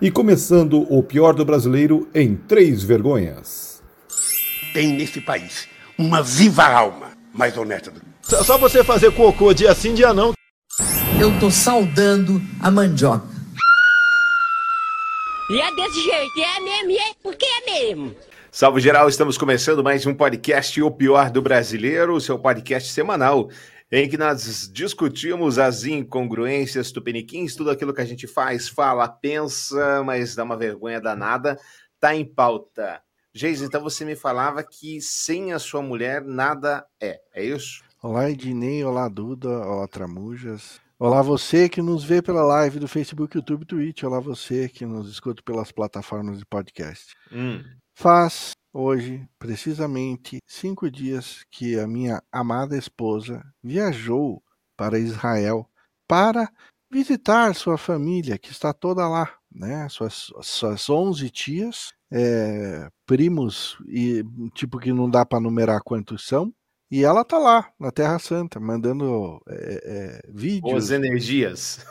E começando o pior do brasileiro em três vergonhas. Tem nesse país uma viva alma mais honesta do que. Só você fazer cocô dia sim, dia não. Eu tô saudando a mandioca. E é desse jeito, é mesmo, é porque é mesmo. Salve geral, estamos começando mais um podcast O Pior do Brasileiro, o seu podcast semanal em que nós discutimos as incongruências tupiniquins, tudo aquilo que a gente faz, fala, pensa, mas dá uma vergonha danada, tá em pauta. Geis, então você me falava que sem a sua mulher nada é, é isso? Olá, Ednei, olá, Duda, olá, Tramujas. Olá, você que nos vê pela live do Facebook, YouTube, Twitch. Olá, você que nos escuta pelas plataformas de podcast. Hum. Faz hoje, precisamente, cinco dias que a minha amada esposa viajou para Israel para visitar sua família, que está toda lá, né? Suas, suas 11 tias, é, primos, e tipo que não dá para numerar quantos são, e ela tá lá, na Terra Santa, mandando é, é, vídeos. Boas energias.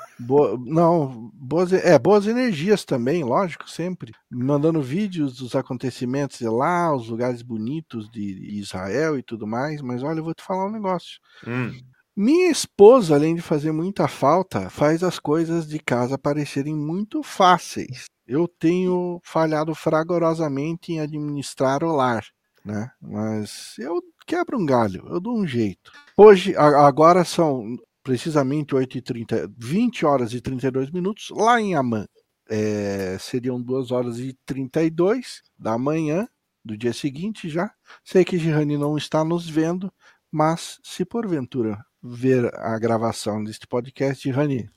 Não, boas, é, boas energias também, lógico, sempre. Mandando vídeos dos acontecimentos de lá, os lugares bonitos de Israel e tudo mais. Mas olha, eu vou te falar um negócio. Hum. Minha esposa, além de fazer muita falta, faz as coisas de casa parecerem muito fáceis. Eu tenho falhado fragorosamente em administrar o lar, né? Mas eu quebro um galho, eu dou um jeito. Hoje, agora são precisamente 8h30, 20 horas e 32 minutos, lá em Amman. É, seriam 2 horas e 32 da manhã do dia seguinte já. Sei que Girani não está nos vendo, mas se porventura ver a gravação deste podcast, Girani,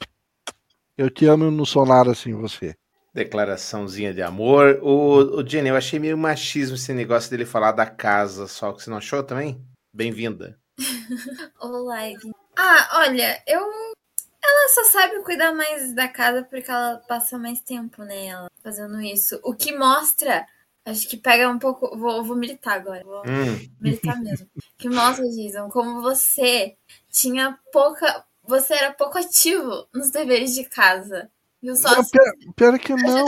eu te amo no sonar assim você. Declaraçãozinha de amor. O, o Jenny, eu achei meio machismo esse negócio dele falar da casa só. que Você não achou também? Bem-vinda. Olá, Ivy. Ah, olha, eu. Ela só sabe cuidar mais da casa porque ela passa mais tempo, né? Ela fazendo isso. O que mostra. Acho que pega um pouco. Vou, vou militar agora. Vou Hum. militar mesmo. Que mostra, Jason, como você tinha pouca. Você era pouco ativo nos deveres de casa. Viu só? Não, Se pior, que não.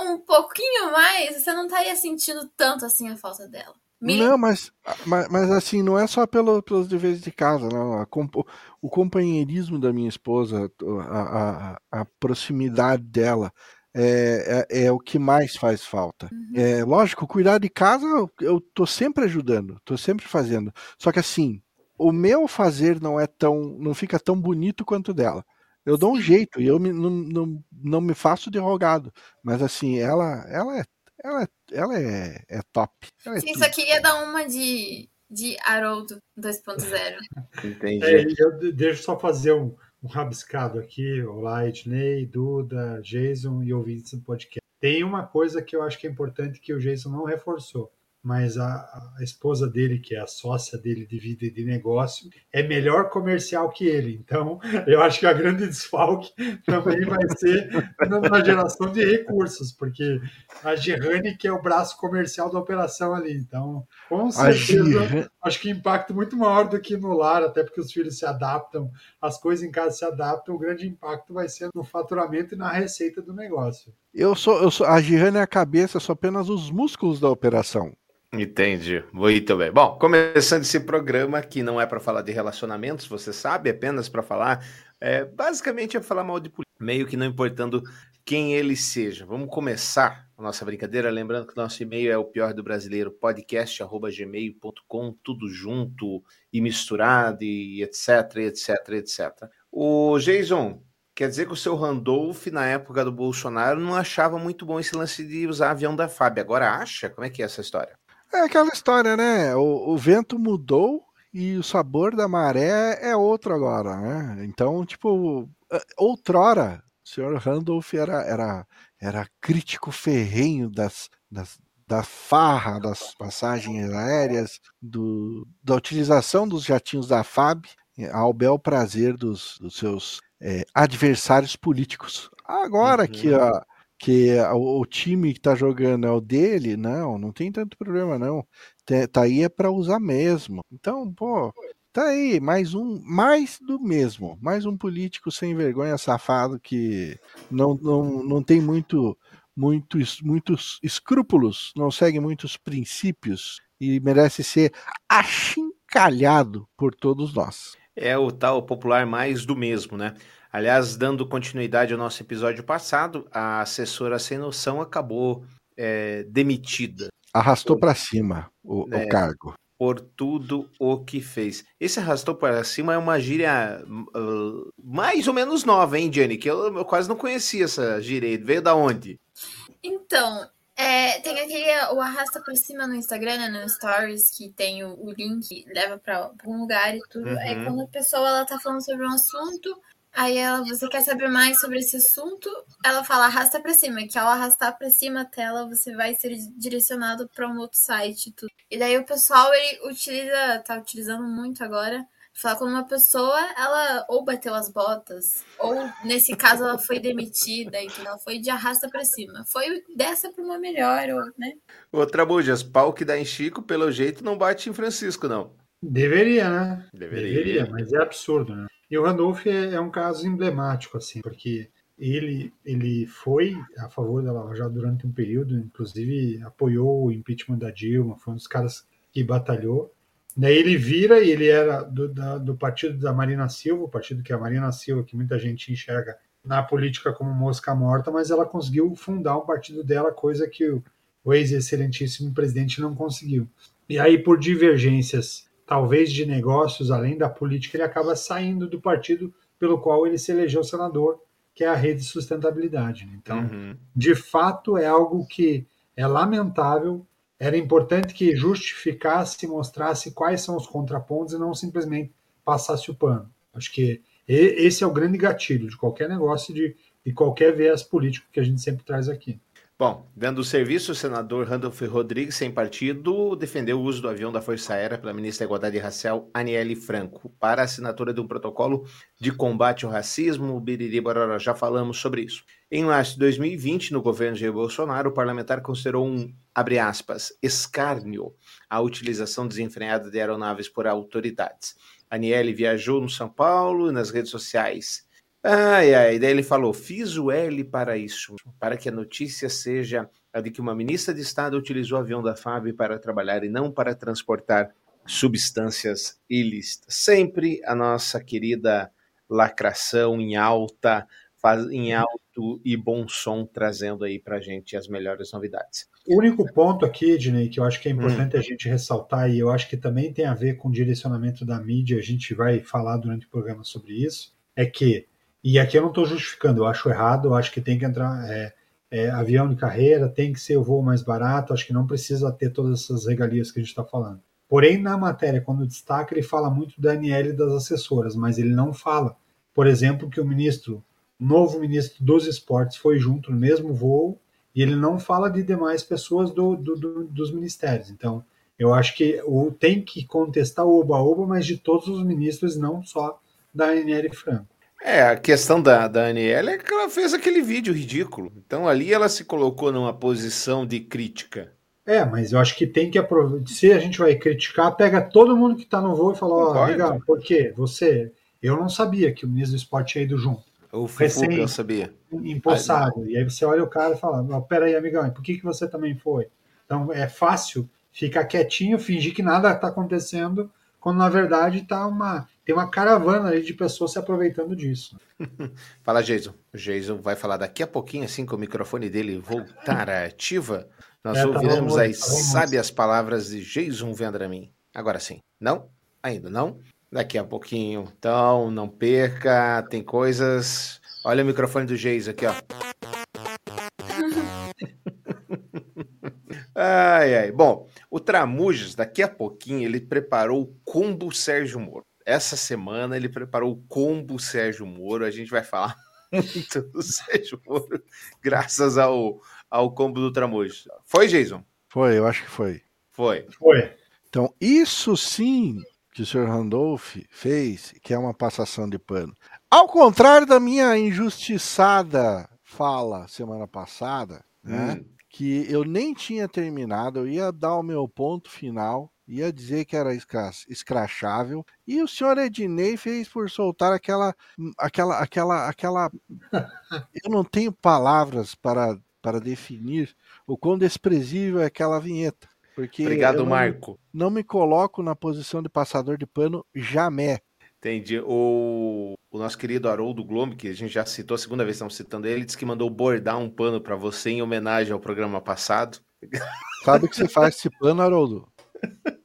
um pouquinho mais, você não estaria sentindo tanto assim a falta dela. Não, mas, mas, mas assim, não é só pelo, pelos deveres de casa, não. Compo- o companheirismo da minha esposa, a, a, a proximidade dela, é, é, é o que mais faz falta. Uhum. É, lógico, cuidar de casa eu, eu tô sempre ajudando, tô sempre fazendo. Só que assim, o meu fazer não é tão, não fica tão bonito quanto o dela. Eu dou um jeito e eu me- não, não, não me faço de rogado. Mas assim, ela, ela é, ela é, ela é, é top. Ela é Sim, tudo. só queria dar uma de, de Haroldo 2.0. Entendi. É, eu de- deixa eu só fazer um, um rabiscado aqui. Olá, Ednei, Duda, Jason e ouvintes do podcast. Tem uma coisa que eu acho que é importante que o Jason não reforçou, mas a, a esposa dele, que é a sócia dele de vida e de negócio, é melhor comercial que ele. Então, eu acho que a grande desfalque também vai ser na, geração de recursos, porque a Gerrane que é o braço comercial da operação ali. Então, com certeza acho que impacto muito maior do que no lar, até porque os filhos se adaptam, as coisas em casa se adaptam, o grande impacto vai ser no faturamento e na receita do negócio. Eu sou, eu sou, a Girana é a cabeça, sou apenas os músculos da operação. Entendi. Muito bem. Bom, começando esse programa que não é para falar de relacionamentos, você sabe, é apenas para falar, é, basicamente é falar mal de política, meio que não importando quem ele seja. Vamos começar a nossa brincadeira, lembrando que nosso e-mail é o pior do brasileiro podcast arroba gmail.com, tudo junto e misturado e etc, etc, etc. O Jason, quer dizer que o seu Randolph na época do Bolsonaro não achava muito bom esse lance de usar avião da FAB, agora acha? Como é que é essa história? É aquela história, né? O, o vento mudou e o sabor da maré é outro agora, né? Então, tipo, eh, outrora, o senhor Randolph era, era, era crítico ferrenho das, das, da farra das passagens aéreas, do, da utilização dos jatinhos da FAB ao bel prazer dos, dos seus eh, adversários políticos. Agora que Uhum. a, que o, o time que tá jogando é o dele, não, não tem tanto problema não. Tá aí é para usar mesmo. Então, pô, tá aí mais um, mais do mesmo, mais um político sem vergonha safado que não, não, não tem muito muitos, muitos escrúpulos, não segue muitos princípios e merece ser achincalhado por todos nós. É o tal popular mais do mesmo, né? Aliás, dando continuidade ao nosso episódio passado, a assessora sem noção acabou é, demitida. Arrastou para cima o, é, o, cargo. Por tudo o que fez. Esse arrastou para cima é uma gíria uh, mais ou menos nova, hein, Jenny? Que eu, eu quase não conhecia essa gíria. Veio da onde? Então, é, tem aquele o arrasta pra cima no Instagram, né, no Stories, que tem o, o link, leva pra, pra, um lugar e tudo. Uhum. É quando a pessoa ela tá falando sobre um assunto, aí ela, você quer saber mais sobre esse assunto, ela fala arrasta pra cima, que ao arrastar pra cima a tela, você vai ser direcionado pra um outro site e tudo. E daí o pessoal, ele utiliza, tá utilizando muito agora, falar quando uma pessoa, ela ou bateu as botas, ou nesse caso ela foi demitida, então ela foi de arrasta para cima. Foi dessa para uma melhor, né? Outra bujas, pau que dá em Chico, pelo jeito não bate em Francisco, não. Deveria, né? Deveria, Deveria mas é absurdo, né? E o Randolph é, é um caso emblemático, assim, porque ele, ele foi a favor da Lava Jato durante um período, inclusive apoiou o impeachment da Dilma, foi um dos caras que batalhou, Daí ele vira e ele era do, da, do partido da Marina Silva, o partido que é a Marina Silva, que muita gente enxerga na política como mosca morta, mas ela conseguiu fundar um partido dela, coisa que o, o ex-excelentíssimo presidente não conseguiu. E aí, por divergências, talvez de negócios, além da política, ele acaba saindo do partido pelo qual ele se elegeu senador, que é a Rede de Sustentabilidade. Né? Então, uhum. de fato, é algo que é lamentável era importante que justificasse, mostrasse quais são os contrapontos e não simplesmente passasse o pano. Acho que esse é o grande gatilho de qualquer negócio, de, de qualquer viés político que a gente sempre traz aqui. Bom, dando o serviço, o senador Randolph Rodrigues, sem partido, defendeu o uso do avião da Força Aérea pela ministra da Igualdade Racial, Aniele Franco, para assinatura de um protocolo de combate ao racismo. Biriri Barora, já falamos sobre isso. Em março de 2020, no governo de Bolsonaro, o parlamentar considerou um, abre aspas, escárnio à utilização desenfreada de aeronaves por autoridades. Aniele viajou no São Paulo e nas redes sociais Ai, ai, daí ele falou: fiz o L para isso, para que a notícia seja a de que uma ministra de Estado utilizou o avião da FAB para trabalhar e não para transportar substâncias ilícitas. Sempre a nossa querida lacração em alta, faz, em alto e bom som, trazendo aí para gente as melhores novidades. O único ponto aqui, Ednei, que eu acho que é importante hum. a gente ressaltar, e eu acho que também tem a ver com o direcionamento da mídia, a gente vai falar durante o programa sobre isso, é que e aqui eu não estou justificando, eu acho errado, eu acho que tem que entrar é, é, avião de carreira, tem que ser o voo mais barato, acho que não precisa ter todas essas regalias que a gente está falando. Porém, na matéria, quando destaca, ele fala muito da Aniele e das assessoras, mas ele não fala, por exemplo, que o ministro, novo ministro dos esportes, foi junto no mesmo voo e ele não fala de demais pessoas do, do, do, dos ministérios. Então, eu acho que o, tem que contestar o oba-oba, mas de todos os ministros, não só da Aniele Franco. É, a questão da, da Aniela é que ela fez aquele vídeo ridículo. Então ali ela se colocou numa posição de crítica. É, mas eu acho que tem que aproveitar. Se a gente vai criticar, pega todo mundo que tá no voo e fala: Ó, oh, por quê? Você. Eu não sabia que o ministro do esporte tinha ido junto. O Recém eu sabia. Empossado. E aí você olha o cara e fala: peraí, amigão, por que, que você também foi? Então é fácil ficar quietinho, fingir que nada está acontecendo, quando na verdade tá uma tem uma caravana de pessoas se aproveitando disso. Fala, Jason. O Jason vai falar daqui a pouquinho, assim que o microfone dele voltar ativa. Nós é, tá ouviremos tá as tá sábias palavras de Jason Vendramin. Agora sim. Não? Ainda não? Daqui a pouquinho. Então, não perca. Tem coisas. Olha o microfone do Jason aqui, ó. ai, ai. Bom, o Tramujas, daqui a pouquinho, ele preparou o combo Sérgio Moro essa semana ele preparou o combo Sérgio Moro. A gente vai falar muito do Sérgio Moro, graças ao, ao combo do Tramujo. Foi, Jason? Foi, eu acho que foi. Foi. Foi. Então, isso sim que o senhor Randolph fez, que é uma passação de pano. Ao contrário da minha injustiçada fala semana passada, né, hum. que eu nem tinha terminado, eu ia dar o meu ponto final ia dizer que era escrachável, e o senhor Ednei fez por soltar aquela, aquela, aquela, aquela. Eu não tenho palavras para para definir o quão desprezível é aquela vinheta. Porque Obrigado, eu não, Marco. Não me coloco na posição de passador de pano jamais. Entendi. O, o nosso querido Haroldo Glombe, que a gente já citou, a segunda vez estamos citando ele, disse que mandou bordar um pano para você em homenagem ao programa passado. Sabe o que você faz esse pano, Haroldo?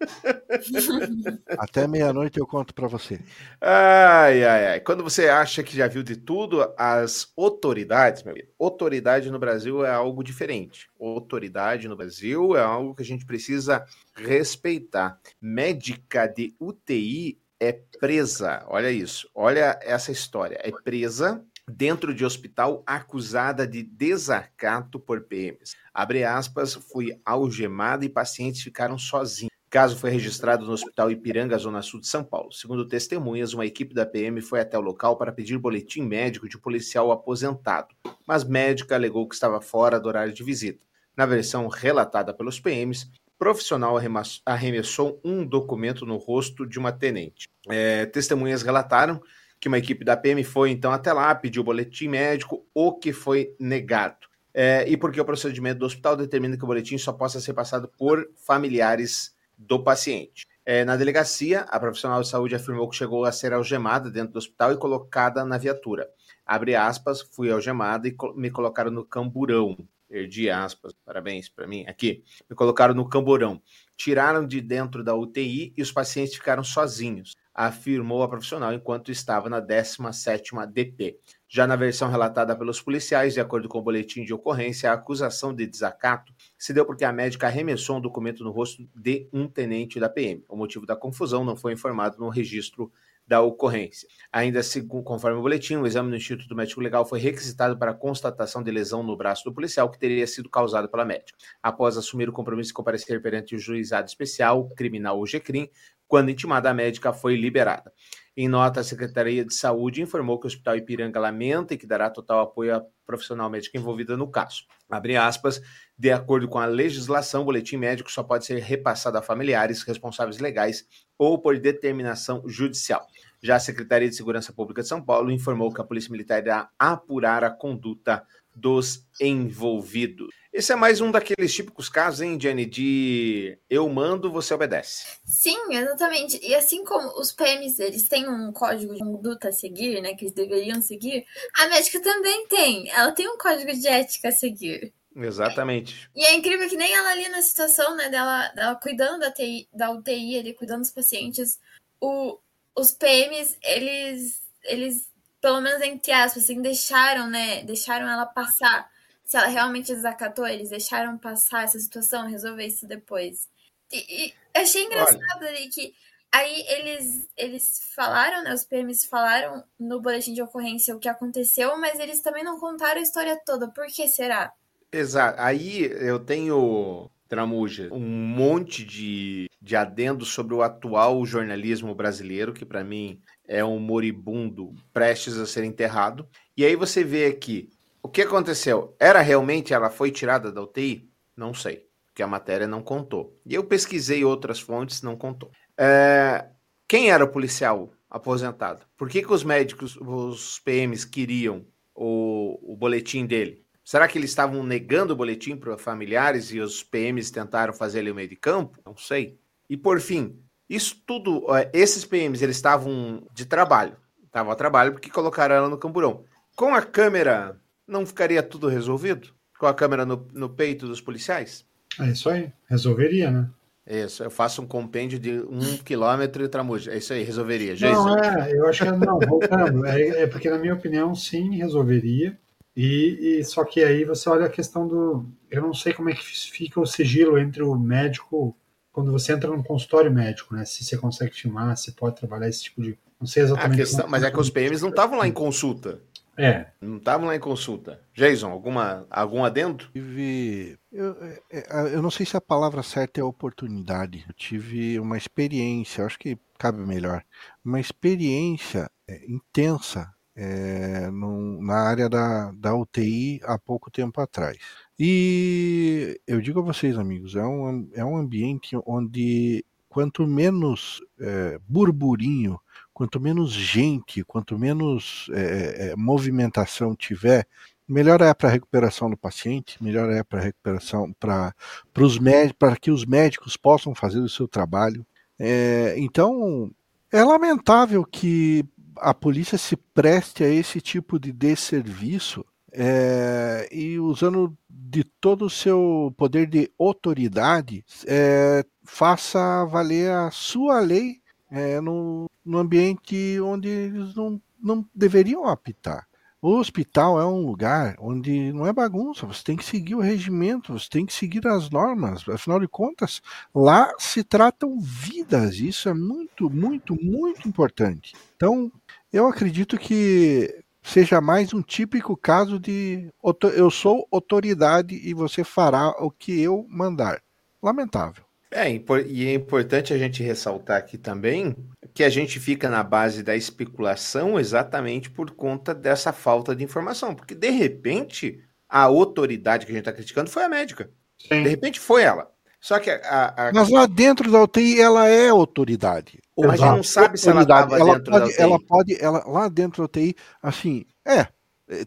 Até meia-noite eu conto para você. Ai, ai, ai. Quando você acha que já viu de tudo, as autoridades, meu amigo, autoridade no Brasil é algo diferente. Autoridade no Brasil é algo que a gente precisa respeitar. Médica de UTI é presa. Olha isso. Olha essa história. É presa dentro de hospital acusada de desacato por PMs. Abre aspas, fui algemada e pacientes ficaram sozinhos. Caso foi registrado no Hospital Ipiranga, Zona Sul de São Paulo. Segundo testemunhas, uma equipe da PM foi até o local para pedir boletim médico de um policial aposentado, mas médica alegou que estava fora do horário de visita. Na versão relatada pelos PMs, profissional arremessou um documento no rosto de uma tenente. É, testemunhas relataram que uma equipe da PM foi então até lá, pediu boletim médico, o que foi negado. É, e porque o procedimento do hospital determina que o boletim só possa ser passado por familiares do paciente. É, na delegacia, a profissional de saúde afirmou que chegou a ser algemada dentro do hospital e colocada na viatura. Abre aspas, fui algemada e me colocaram no camburão. Perdi aspas, parabéns para mim. Aqui, me colocaram no camburão. Tiraram de dentro da UTI e os pacientes ficaram sozinhos, afirmou a profissional enquanto estava na 17ª DP. Já na versão relatada pelos policiais, de acordo com o boletim de ocorrência, a acusação de desacato se deu porque a médica arremessou um documento no rosto de um tenente da PM. O motivo da confusão não foi informado no registro da ocorrência. Ainda conforme o boletim, o exame no Instituto Médico Legal foi requisitado para constatação de lesão no braço do policial que teria sido causada pela médica. Após assumir o compromisso de comparecer perante o juizado especial criminal o GCRIM, quando intimada a médica foi liberada. Em nota, a Secretaria de Saúde informou que o Hospital Ipiranga lamenta e que dará total apoio à profissional médica envolvida no caso. Abre aspas, de acordo com a legislação, o boletim médico só pode ser repassado a familiares, responsáveis legais ou por determinação judicial. Já a Secretaria de Segurança Pública de São Paulo informou que a Polícia Militar irá apurar a conduta dos envolvidos. Esse é mais um daqueles típicos casos, hein, Jenny, de eu mando, você obedece. Sim, exatamente. E assim como os PMs, eles têm um código de conduta a seguir, né, que eles deveriam seguir, a médica também tem. Ela tem um código de ética a seguir. Exatamente. E é incrível que nem ela ali na situação, né, dela, dela cuidando da, TI, da UTI, ali, cuidando dos pacientes, o, os PMs, eles, eles, pelo menos entre aspas, assim, deixaram, né, deixaram ela passar. Se ela realmente desacatou, eles deixaram passar essa situação, resolver isso depois. E, e achei engraçado Olha. ali que aí eles, eles falaram, né, os PMs falaram no boletim de ocorrência o que aconteceu, mas eles também não contaram a história toda. Por que será? Exato. Aí eu tenho, Tramuja, um monte de, de adendos sobre o atual jornalismo brasileiro, que para mim é um moribundo prestes a ser enterrado. E aí você vê aqui, o que aconteceu? Era realmente ela foi tirada da UTI? Não sei, porque a matéria não contou. E eu pesquisei outras fontes, não contou. É, quem era o policial aposentado? Por que, que os médicos, os PMs queriam o, o boletim dele? Será que eles estavam negando o boletim para familiares e os PMs tentaram fazer ele no meio de campo? Não sei. E por fim, isso tudo, esses PMs, eles estavam de trabalho. Estavam a trabalho porque colocaram ela no camburão. Com a câmera, não ficaria tudo resolvido? Com a câmera no, no peito dos policiais? É isso aí. Resolveria, né? Isso, eu faço um compêndio de um quilômetro e tramuja. É isso aí, resolveria. Não, é, eu acho que não, voltando. É, é porque, na minha opinião, sim, resolveria. E, e, só que aí você olha a questão do. Eu não sei como é que fica o sigilo entre o médico quando você entra num consultório médico, né? Se você consegue filmar, se pode trabalhar esse tipo de. Não sei exatamente. Questão, mas é que os PMs não estavam lá em consulta. É. Não estavam lá em consulta. Jason, alguma, algum adendo? Tive. Eu, é, é, eu não sei se a palavra certa é oportunidade. Eu tive uma experiência, acho que cabe melhor. Uma experiência é, intensa é, no, na área da, da UTI há pouco tempo atrás. E eu digo a vocês, amigos, é um, é um ambiente onde quanto menos é, burburinho, quanto menos gente, quanto menos é, movimentação tiver, melhor é para a recuperação do paciente, melhor é para recuperação para os médicos, para que os médicos possam fazer o seu trabalho. É, então é lamentável que a polícia se preste a esse tipo de desserviço é, e usando de todo o seu poder de autoridade, é, faça valer a sua lei é, no, no ambiente onde eles não, não deveriam apitar. O hospital é um lugar onde não é bagunça, você tem que seguir o regimento, você tem que seguir as normas. Afinal de contas, lá se tratam vidas, isso é muito, muito, muito importante. Então, eu acredito que seja mais um típico caso de eu sou autoridade e você fará o que eu mandar. Lamentável. É, e é importante a gente ressaltar aqui também que a gente fica na base da especulação exatamente por conta dessa falta de informação. Porque, de repente, a autoridade que a gente está criticando foi a médica. Sim. De repente foi ela. Só que a, a... Mas lá dentro da UTI ela é autoridade. Mas a gente não sabe se ela estava dentro pode, da UTI. Ela pode, ela, lá dentro da UTI, assim, é,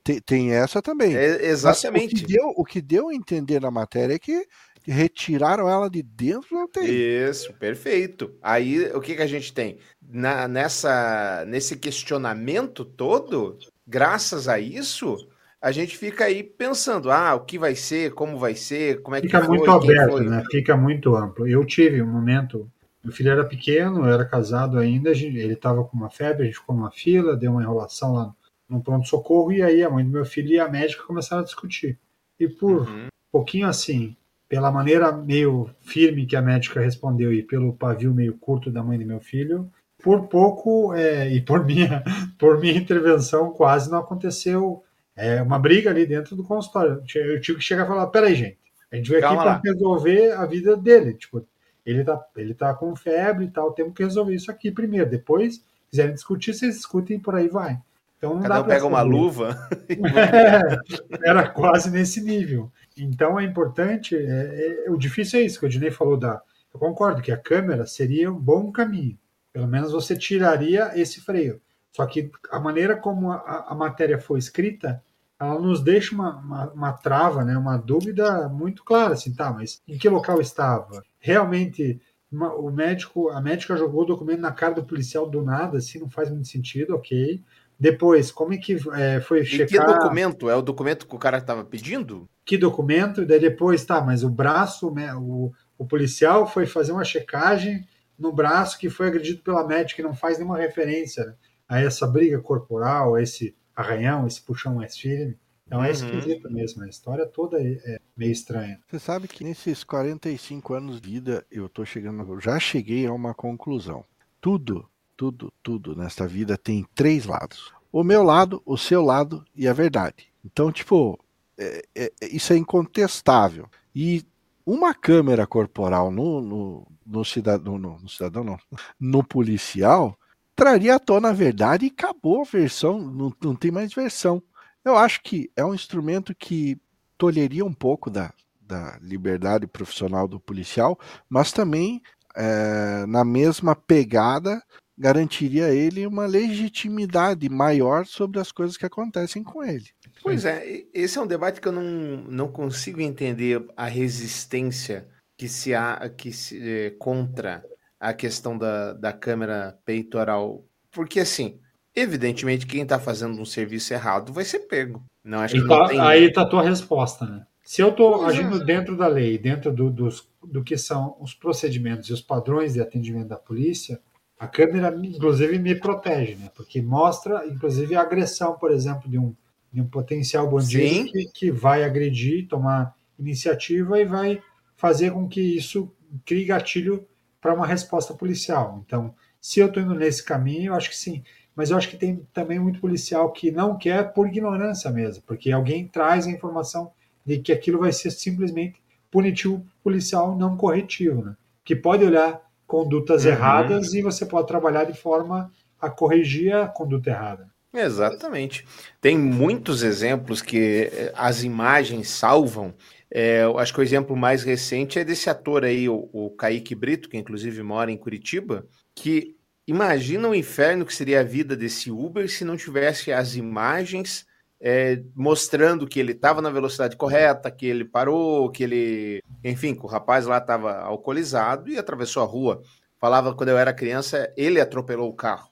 tem, tem essa também. É, exatamente. o que, deu, o que deu a entender na matéria é que retiraram ela de dentro da UTI. Isso, perfeito. Aí o que, que a gente tem? Na, nessa, nesse questionamento todo, graças a isso, a gente fica aí pensando, ah, o que vai ser, como vai ser, como é fica que foi, muito aberto, né? Fica muito amplo. Eu tive um momento, meu filho era pequeno, eu era casado ainda, ele estava com uma febre, a gente ficou numa fila, deu uma enrolação lá no pronto-socorro, e aí a mãe do meu filho e a médica começaram a discutir. E por uhum. um pouquinho assim, pela maneira meio firme que a médica respondeu e pelo pavio meio curto da mãe do meu filho, por pouco é, e por minha, por minha intervenção quase não aconteceu é uma briga ali dentro do consultório. Eu tive que chegar e falar: peraí, gente, a gente veio aqui para resolver a vida dele. Tipo, ele tá, ele tá com febre e tal, temos que resolver isso aqui primeiro. Depois, quiserem discutir, vocês discutem e por aí vai. Então não Cada dá um pega uma luva. É, era quase nesse nível. Então é importante. É, é, o difícil é isso que o Dinei falou da. Eu concordo que a câmera seria um bom caminho. Pelo menos você tiraria esse freio. Só que a maneira como a, a matéria foi escrita ela nos deixa uma, uma, uma, trava, né, uma dúvida muito clara, assim, tá, mas em que local estava? Realmente, uma, o médico, a médica jogou o documento na cara do policial do nada, assim, não faz muito sentido, ok. Depois, como é que é, foi e checar... que documento? É o documento que o cara estava pedindo? Que documento? E daí depois, tá, mas o braço, né, o, o policial foi fazer uma checagem no braço que foi agredido pela médica, que não faz nenhuma referência né, a essa briga corporal, a esse arranhão, esse puxão mais firme. Então é uhum. esquisito mesmo, a história toda é, é meio estranha. Você sabe que nesses 45 anos de vida, eu tô chegando, eu já cheguei a uma conclusão. Tudo, tudo, tudo nesta vida tem três lados. O meu lado, o seu lado e a verdade. Então, tipo, é, é, isso é incontestável. E uma câmera corporal no, no, no cidadão, no, no cidadão não, no policial, traria à tona a verdade e acabou a versão, não, não tem mais versão. Eu acho que é um instrumento que tolheria um pouco da, da liberdade profissional do policial, mas também, é, na mesma pegada, garantiria a ele uma legitimidade maior sobre as coisas que acontecem com ele. Pois é, esse é um debate que eu não, não consigo entender a resistência que se há que se, é, contra a questão da, da câmera peitoral. Porque, assim, evidentemente, quem está fazendo um serviço errado vai ser pego. Não, acho que tá, não tem... Aí está a tua resposta, né? Se eu estou agindo é. dentro da lei, dentro do, dos, do que são os procedimentos e os padrões de atendimento da polícia, a câmera, inclusive, me protege, né? Porque mostra, inclusive, a agressão, por exemplo, de um, de um potencial bandido que, que vai agredir, tomar iniciativa e vai fazer com que isso crie gatilho para uma resposta policial. Então, se eu estou indo nesse caminho, eu acho que sim. Mas eu acho que tem também muito policial que não quer por ignorância mesmo, porque alguém traz a informação de que aquilo vai ser simplesmente punitivo policial não corretivo, né? Que pode olhar condutas uhum. erradas e você pode trabalhar de forma a corrigir a conduta errada. Exatamente. Tem muitos exemplos que eh, as imagens salvam é, eu acho que o exemplo mais recente é desse ator aí, o, o Kaique Brito, que inclusive mora em Curitiba, que imagina o inferno que seria a vida desse Uber se não tivesse as imagens é, mostrando que ele estava na velocidade correta, que ele parou, que ele. Enfim, que o rapaz lá estava alcoolizado e atravessou a rua. Falava quando eu era criança, ele atropelou o carro.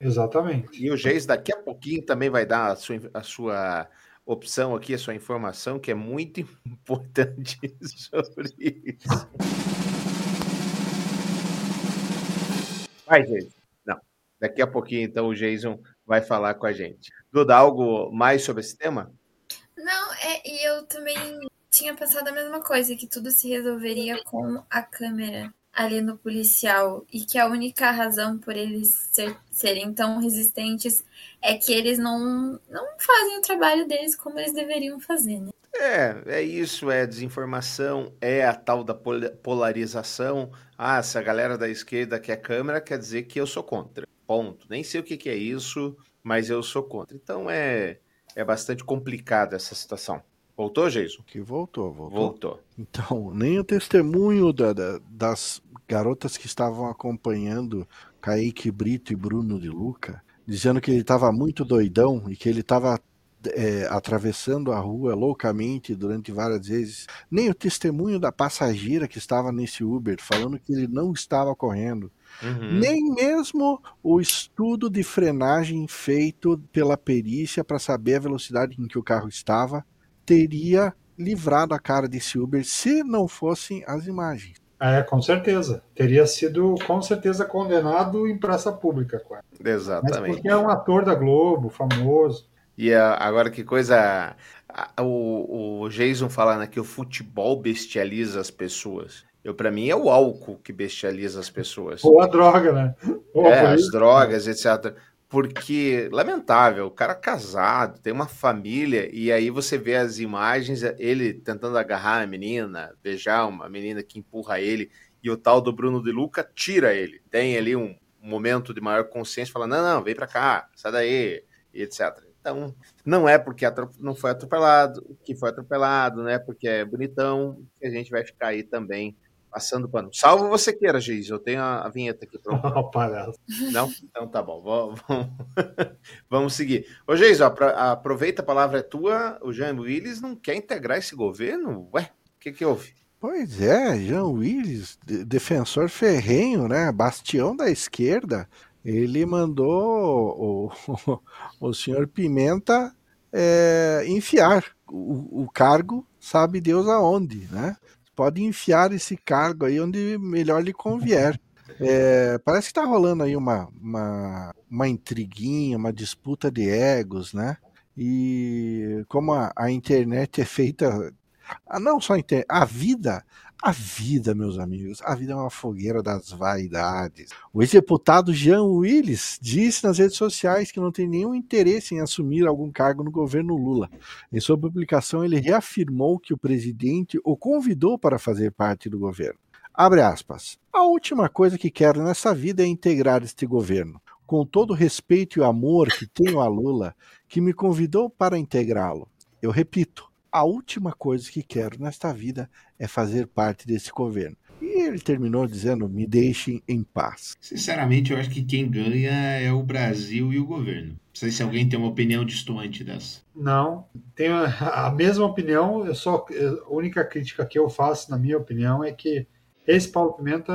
Exatamente. E o Geis daqui a pouquinho também vai dar a sua, a sua opção aqui, a sua informação, que é muito importante sobre isso. Vai, Geis. Não. Daqui a pouquinho, então, o Jason vai falar com a gente. Duda, algo mais sobre esse tema? Não, é, e eu também tinha pensado a mesma coisa, que tudo se resolveria com a câmera ali no policial e que a única razão por eles ser, serem tão resistentes é que eles não, não fazem o trabalho deles como eles deveriam fazer, né? É, é isso, é desinformação, é a tal da polarização. Ah, se a galera da esquerda quer câmera, quer dizer que eu sou contra. Ponto. Nem sei o que, que é isso, mas eu sou contra. Então é, é bastante complicada essa situação. Voltou, Jason? Que voltou, voltou. Voltou. Então, nem o testemunho da, da, das garotas que estavam acompanhando Kaique Brito e Bruno de Luca, dizendo que ele estava muito doidão e que ele estava é, atravessando a rua loucamente durante várias vezes. Nem o testemunho da passageira que estava nesse Uber, falando que ele não estava correndo. Uhum. Nem mesmo o estudo de frenagem feito pela perícia para saber a velocidade em que o carro estava teria livrado a cara desse Uber se não fossem as imagens. É, com certeza. Teria sido, com certeza, condenado em praça pública. Quase. Exatamente. Mas porque é um ator da Globo, famoso. E agora que coisa. O, o Jason falando que o futebol bestializa as pessoas. Eu, para mim, é o álcool que bestializa as pessoas. Ou a droga, né? Ou é, as drogas, etc porque lamentável, o cara casado, tem uma família, e aí você vê as imagens, ele tentando agarrar a menina, beijar uma menina que empurra ele, e o tal do Bruno de Luca tira ele. Tem ali um momento de maior consciência, fala: não, não, vem pra cá, sai daí, e etc. Então, não é porque não foi atropelado, que foi atropelado, não é porque é bonitão, que a gente vai ficar aí também Passando pano. Salvo você queira, Giz. Eu tenho a, a vinheta aqui pronta. Não? Então tá bom. Vamos, vamos seguir. Ô, Giz, aproveita, a palavra é tua. O Jean Willis não quer integrar esse governo? Ué, o que, que houve? Pois é, Jean Willis, defensor ferrenho, né? Bastião da esquerda. Ele mandou o, o senhor Pimenta é, enfiar o, o cargo, sabe Deus aonde, né? Pode enfiar esse cargo aí onde melhor lhe convier. É, parece que está rolando aí uma, uma, uma intriguinha, uma disputa de egos, né? E como a, a internet é feita. Ah, não só a internet, a vida a vida, meus amigos, a vida é uma fogueira das vaidades. O ex-deputado Jean Willis disse nas redes sociais que não tem nenhum interesse em assumir algum cargo no governo Lula. Em sua publicação, ele reafirmou que o presidente o convidou para fazer parte do governo. Abre aspas. A última coisa que quero nessa vida é integrar este governo. Com todo o respeito e amor que tenho a Lula, que me convidou para integrá-lo. Eu repito, a última coisa que quero nesta vida é fazer parte desse governo. E ele terminou dizendo: me deixem em paz. Sinceramente, eu acho que quem ganha é o Brasil e o governo. Não sei se alguém tem uma opinião distante dessa. Não, tenho a mesma opinião. Eu só, a única crítica que eu faço, na minha opinião, é que esse Paulo Pimenta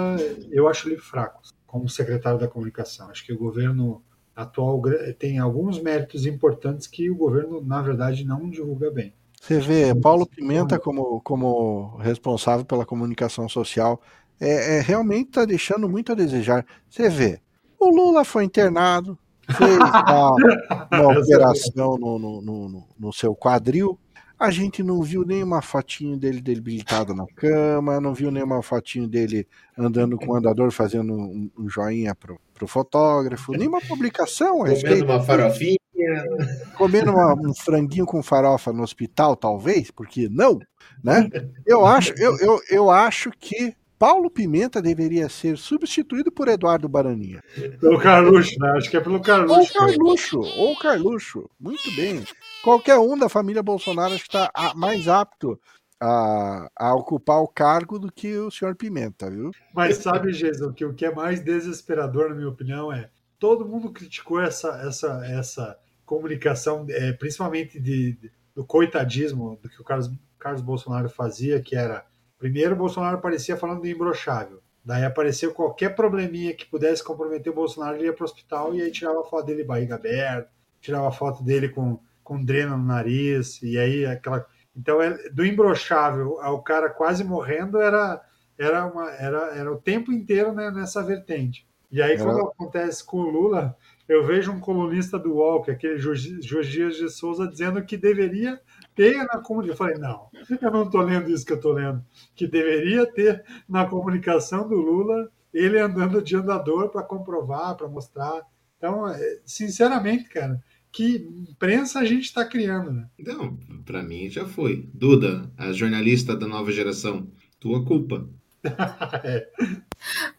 eu acho ele fraco como secretário da comunicação. Acho que o governo atual tem alguns méritos importantes que o governo, na verdade, não divulga bem. Você vê Paulo Pimenta como, como responsável pela comunicação social, é, é realmente está deixando muito a desejar. Você vê, o Lula foi internado, fez uma, uma operação no, no, no, no, seu quadril. A gente não viu nenhuma fotinho dele debilitado na cama, não viu nenhuma fotinho dele andando com o andador fazendo um, um joinha pro, pro fotógrafo, nenhuma publicação respeito. uma farofinha. Comendo uma, um franguinho com farofa no hospital, talvez, porque não, né? Eu acho, eu, eu, eu acho que Paulo Pimenta deveria ser substituído por Eduardo Baraninha. Pelo Carluxo, né? Acho que é pelo Carluxo. Ou Carluxo, ou Carluxo. Muito bem. Qualquer um da família Bolsonaro acho que está mais apto a, a, ocupar o cargo do que o senhor Pimenta, viu? Mas sabe, Jesus, que o que é mais desesperador, na minha opinião, é todo mundo criticou essa, essa, essa comunicação, é, principalmente de, de, do coitadismo do que o Carlos, Carlos Bolsonaro fazia, que era primeiro Bolsonaro aparecia falando do imbrochável. Daí apareceu qualquer probleminha que pudesse comprometer o Bolsonaro, ele ia para o hospital e aí tirava foto dele barriga aberta, tirava foto dele com, com dreno no nariz, e aí aquela. Então, é, do imbrochável ao cara quase morrendo era, era, uma, era, era o tempo inteiro né, nessa vertente. E aí, quando acontece com o Lula, eu vejo um colunista do UOL, que é aquele Jorge de Souza, dizendo que deveria ter na comunicação. Eu falei, não, eu não estou lendo isso que eu estou lendo. Que deveria ter na comunicação do Lula ele andando de andador para comprovar, para mostrar. Então, é, sinceramente, cara, que imprensa a gente está criando, né? Não, para mim já foi. Duda, a jornalista da nova geração, tua culpa. é.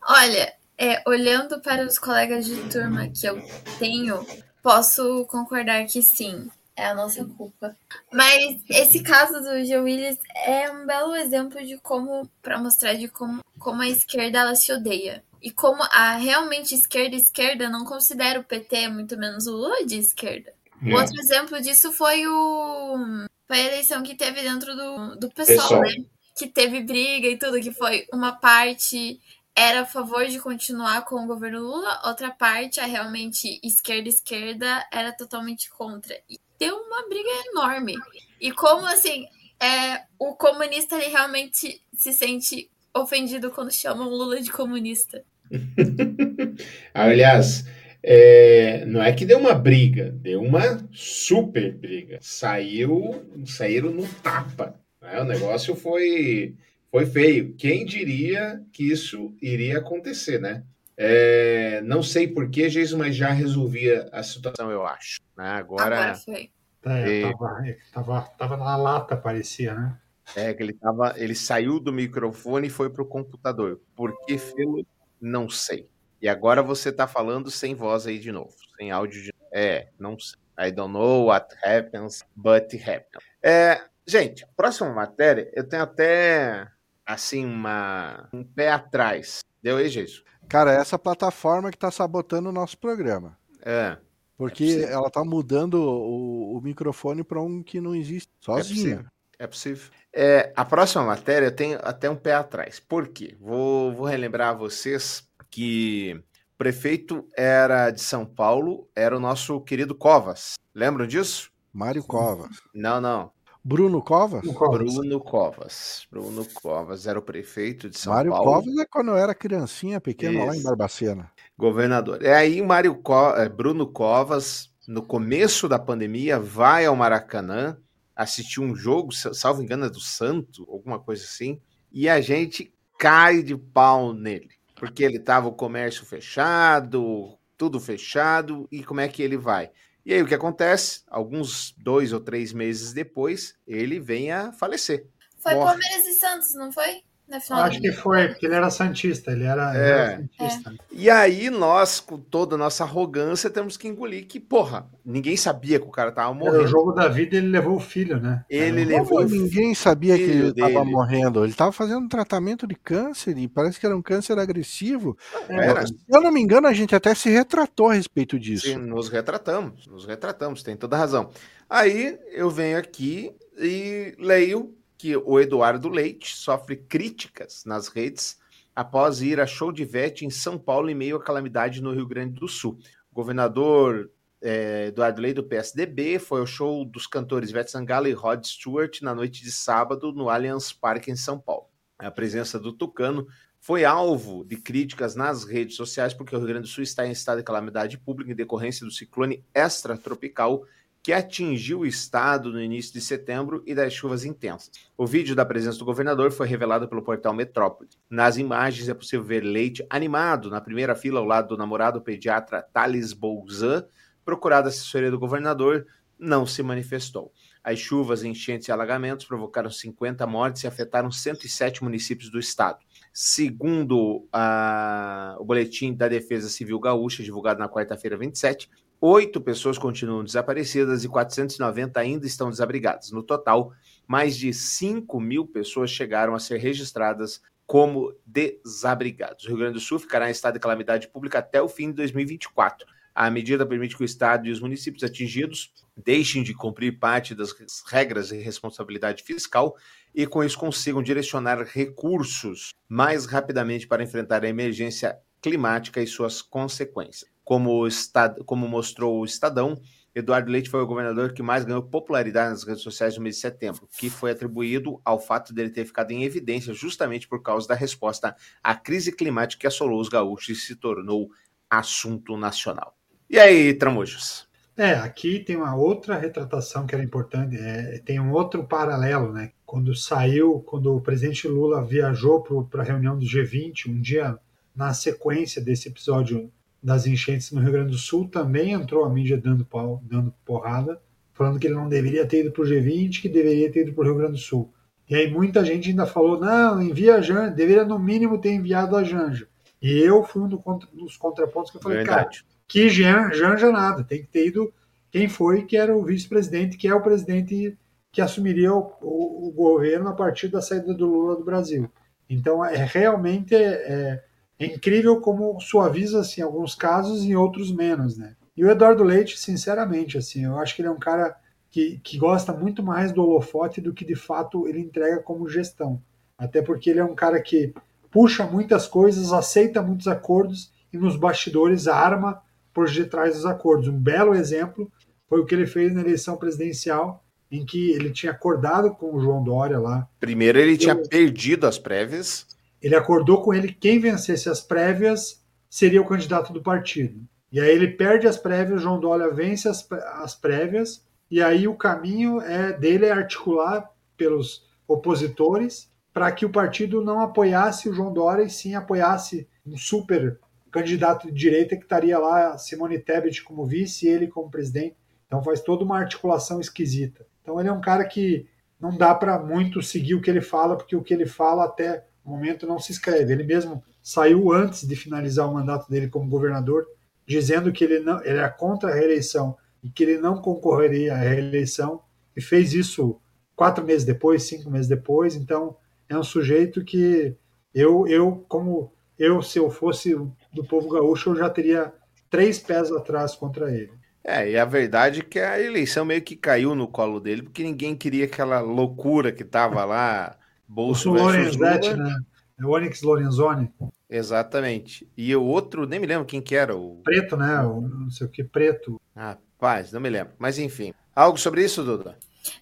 Olha, é, olhando para os colegas de turma que eu tenho, posso concordar que sim, é a nossa culpa. Mas esse caso do Joe Willis é um belo exemplo de como, para mostrar de como, como a esquerda ela se odeia. E como a realmente esquerda esquerda não considera o PT, muito menos o Lula, de esquerda. É. Outro exemplo disso foi o foi a eleição que teve dentro do, do PSOL, Pessoal. né? Que teve briga e tudo, que foi uma parte era a favor de continuar com o governo Lula, outra parte, a realmente esquerda-esquerda, era totalmente contra. E deu uma briga enorme. E como, assim, é, o comunista ele realmente se sente ofendido quando chamam Lula de comunista. Aliás, é, não é que deu uma briga, deu uma super briga. Saiu, saíram no tapa. Né? O negócio foi foi feio. Quem diria que isso iria acontecer, né? É, não sei por que, Jesus, mas já resolvia a situação, eu acho. Né? Agora. Agora foi. É, e... tava, tava, tava na lata, parecia, né? É, que ele, tava, ele saiu do microfone e foi para o computador. Por que fê-lo? Não sei. E agora você está falando sem voz aí de novo, sem áudio de É, não sei. I don't know what happens, but it happens. É, gente, próxima matéria, eu tenho até assim, uma, um pé atrás. Deu aí, Jesus? Cara, é essa plataforma que tá sabotando o nosso programa. É. Porque é ela tá mudando o, o microfone para um que não existe sozinha. É possível. É possível. É, a próxima matéria tenho até um pé atrás. Por quê? Vou, vou relembrar a vocês que o prefeito era de São Paulo, era o nosso querido Covas. Lembram disso? Mário Covas. Não, não. Bruno Covas? Bruno Covas. Bruno Covas era o prefeito de São Mário Paulo. Mário Covas é quando eu era criancinha pequena lá em Barbacena. Governador. É aí Mário Co... É, Bruno Covas, no começo da pandemia, vai ao Maracanã assistir um jogo, salvo engano, é do Santo, alguma coisa assim, e a gente cai de pau nele. Porque ele tava o comércio fechado, tudo fechado, e como é que ele vai? E aí o que acontece? Alguns dois ou três meses depois, ele vem a falecer. Foi Morre. Palmeiras e Santos, não foi? Acho que foi, porque ele era Santista, ele era, é. era Santista. É. E aí nós, com toda a nossa arrogância, temos que engolir que, porra, ninguém sabia que o cara tava morrendo. o jogo da vida, ele levou o filho, né? Ele era levou o Ninguém sabia que ele dele. tava morrendo. Ele tava fazendo um tratamento de câncer e parece que era um câncer agressivo. É. Se eu não me engano, a gente até se retratou a respeito disso. Sim, nos retratamos, nos retratamos, tem toda razão. Aí eu venho aqui e leio que o Eduardo Leite sofre críticas nas redes após ir a show de Vete em São Paulo em meio à calamidade no Rio Grande do Sul. O governador é, Eduardo Leite do PSDB foi ao show dos cantores Vete Sangalo e Rod Stewart na noite de sábado no Allianz Parque em São Paulo. A presença do Tucano foi alvo de críticas nas redes sociais porque o Rio Grande do Sul está em estado de calamidade pública em decorrência do ciclone extratropical que atingiu o estado no início de setembro e das chuvas intensas. O vídeo da presença do governador foi revelado pelo portal Metrópole. Nas imagens é possível ver Leite animado na primeira fila ao lado do namorado pediatra Thales Bouzan. Procurada a assessoria do governador, não se manifestou. As chuvas, enchentes e alagamentos provocaram 50 mortes e afetaram 107 municípios do estado. Segundo a, o boletim da Defesa Civil Gaúcha, divulgado na quarta-feira 27, Oito pessoas continuam desaparecidas e 490 ainda estão desabrigadas. No total, mais de 5 mil pessoas chegaram a ser registradas como desabrigados. O Rio Grande do Sul ficará em estado de calamidade pública até o fim de 2024. A medida permite que o Estado e os municípios atingidos deixem de cumprir parte das regras de responsabilidade fiscal e, com isso, consigam direcionar recursos mais rapidamente para enfrentar a emergência climática e suas consequências. Como, estado, como mostrou o Estadão, Eduardo Leite foi o governador que mais ganhou popularidade nas redes sociais no mês de setembro, que foi atribuído ao fato dele ter ficado em evidência justamente por causa da resposta à crise climática que assolou os gaúchos e se tornou assunto nacional. E aí, Tramujos? É, aqui tem uma outra retratação que era importante, é, tem um outro paralelo, né? Quando saiu, quando o presidente Lula viajou para a reunião do G20, um dia na sequência desse episódio das enchentes no Rio Grande do Sul, também entrou a mídia dando, pau, dando porrada, falando que ele não deveria ter ido para o G20, que deveria ter ido para o Rio Grande do Sul. E aí muita gente ainda falou, não, envia a Janja, deveria no mínimo ter enviado a Janja. E eu fui um dos contrapontos que eu falei, Verdade. cara, que Janja nada, tem que ter ido quem foi que era o vice-presidente, que é o presidente que assumiria o, o, o, governo a partir da saída do Lula do Brasil. Então, é realmente é, é incrível como suaviza assim, em alguns casos e em outros menos, né? E o Eduardo Leite, sinceramente, assim, eu acho que ele é um cara que, que gosta muito mais do holofote do que de fato ele entrega como gestão. Até porque ele é um cara que puxa muitas coisas, aceita muitos acordos e nos bastidores arma por detrás dos acordos. Um belo exemplo foi o que ele fez na eleição presidencial, em que ele tinha acordado com o João Dória lá. Primeiro ele tinha perdido as prévias ele acordou com ele quem vencesse as prévias seria o candidato do partido. E aí ele perde as prévias, João Dória vence as, as prévias, e aí o caminho é dele é articular pelos opositores para que o partido não apoiasse o João Dória e sim apoiasse um super candidato de direita que estaria lá, Simone Tebet como vice e ele como presidente. Então faz toda uma articulação esquisita. Então ele é um cara que não dá para muito seguir o que ele fala, porque o que ele fala até momento não se escreve. Ele mesmo saiu antes de finalizar o mandato dele como governador, dizendo que ele não ele era contra a reeleição e que ele não concorreria à reeleição, e fez isso quatro meses depois, cinco meses depois. Então, é um sujeito que eu, eu como eu, se eu fosse do povo gaúcho, eu já teria três pés atrás contra ele. É, e a verdade é que a eleição meio que caiu no colo dele, porque ninguém queria aquela loucura que tava lá Bolso o Lorenzetti, né? É o Onyx Lorenzoni. Exatamente. E o outro, nem me lembro quem que era. O... Preto, né? O, não sei o que, preto. Rapaz, não me lembro. Mas enfim. Algo sobre isso, Duda?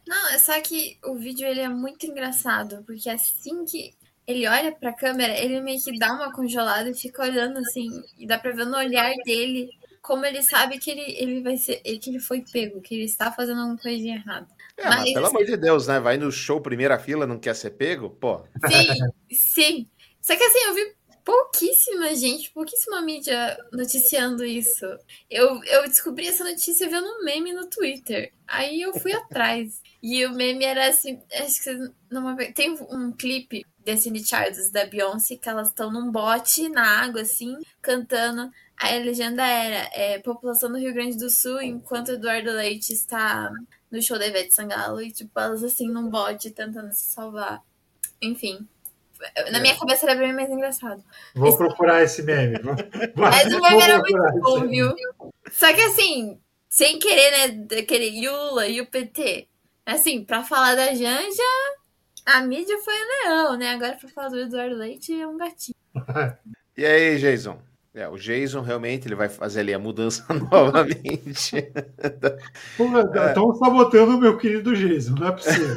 Não, é só que o vídeo ele é muito engraçado, porque assim que ele olha pra câmera, ele meio que dá uma congelada e fica olhando assim, e dá pra ver no olhar dele como ele sabe que ele, ele vai ser, que ele foi pego, que ele está fazendo alguma coisa de errado. É, mas, mas pelo amor de Deus, né? Vai no show primeira fila, não quer ser pego? Pô. Sim, sim. Só que assim, eu vi pouquíssima gente, pouquíssima mídia noticiando isso. Eu, eu descobri essa notícia vendo um meme no Twitter. Aí eu fui atrás. E o meme era assim, acho que não tem um clipe Destiny Childs da Beyoncé que elas estão num bote na água assim, cantando. A legenda era é, população do Rio Grande do Sul enquanto Eduardo Leite está no show da Ivete Sangalo e, tipo, elas assim num bote tentando se salvar. Enfim. Na é. minha cabeça era bem mais engraçado. Vou esse... procurar esse meme. Mas o meme era muito bom, viu? Só que assim, sem querer, né? Querer Lula e o PT. Assim, pra falar da Janja, a mídia foi leão, né? Agora pra falar do Eduardo Leite é um gatinho. e aí, Jason? É, o Jason realmente ele vai fazer ali a mudança novamente. estão é. sabotando o meu querido Jason, não é possível.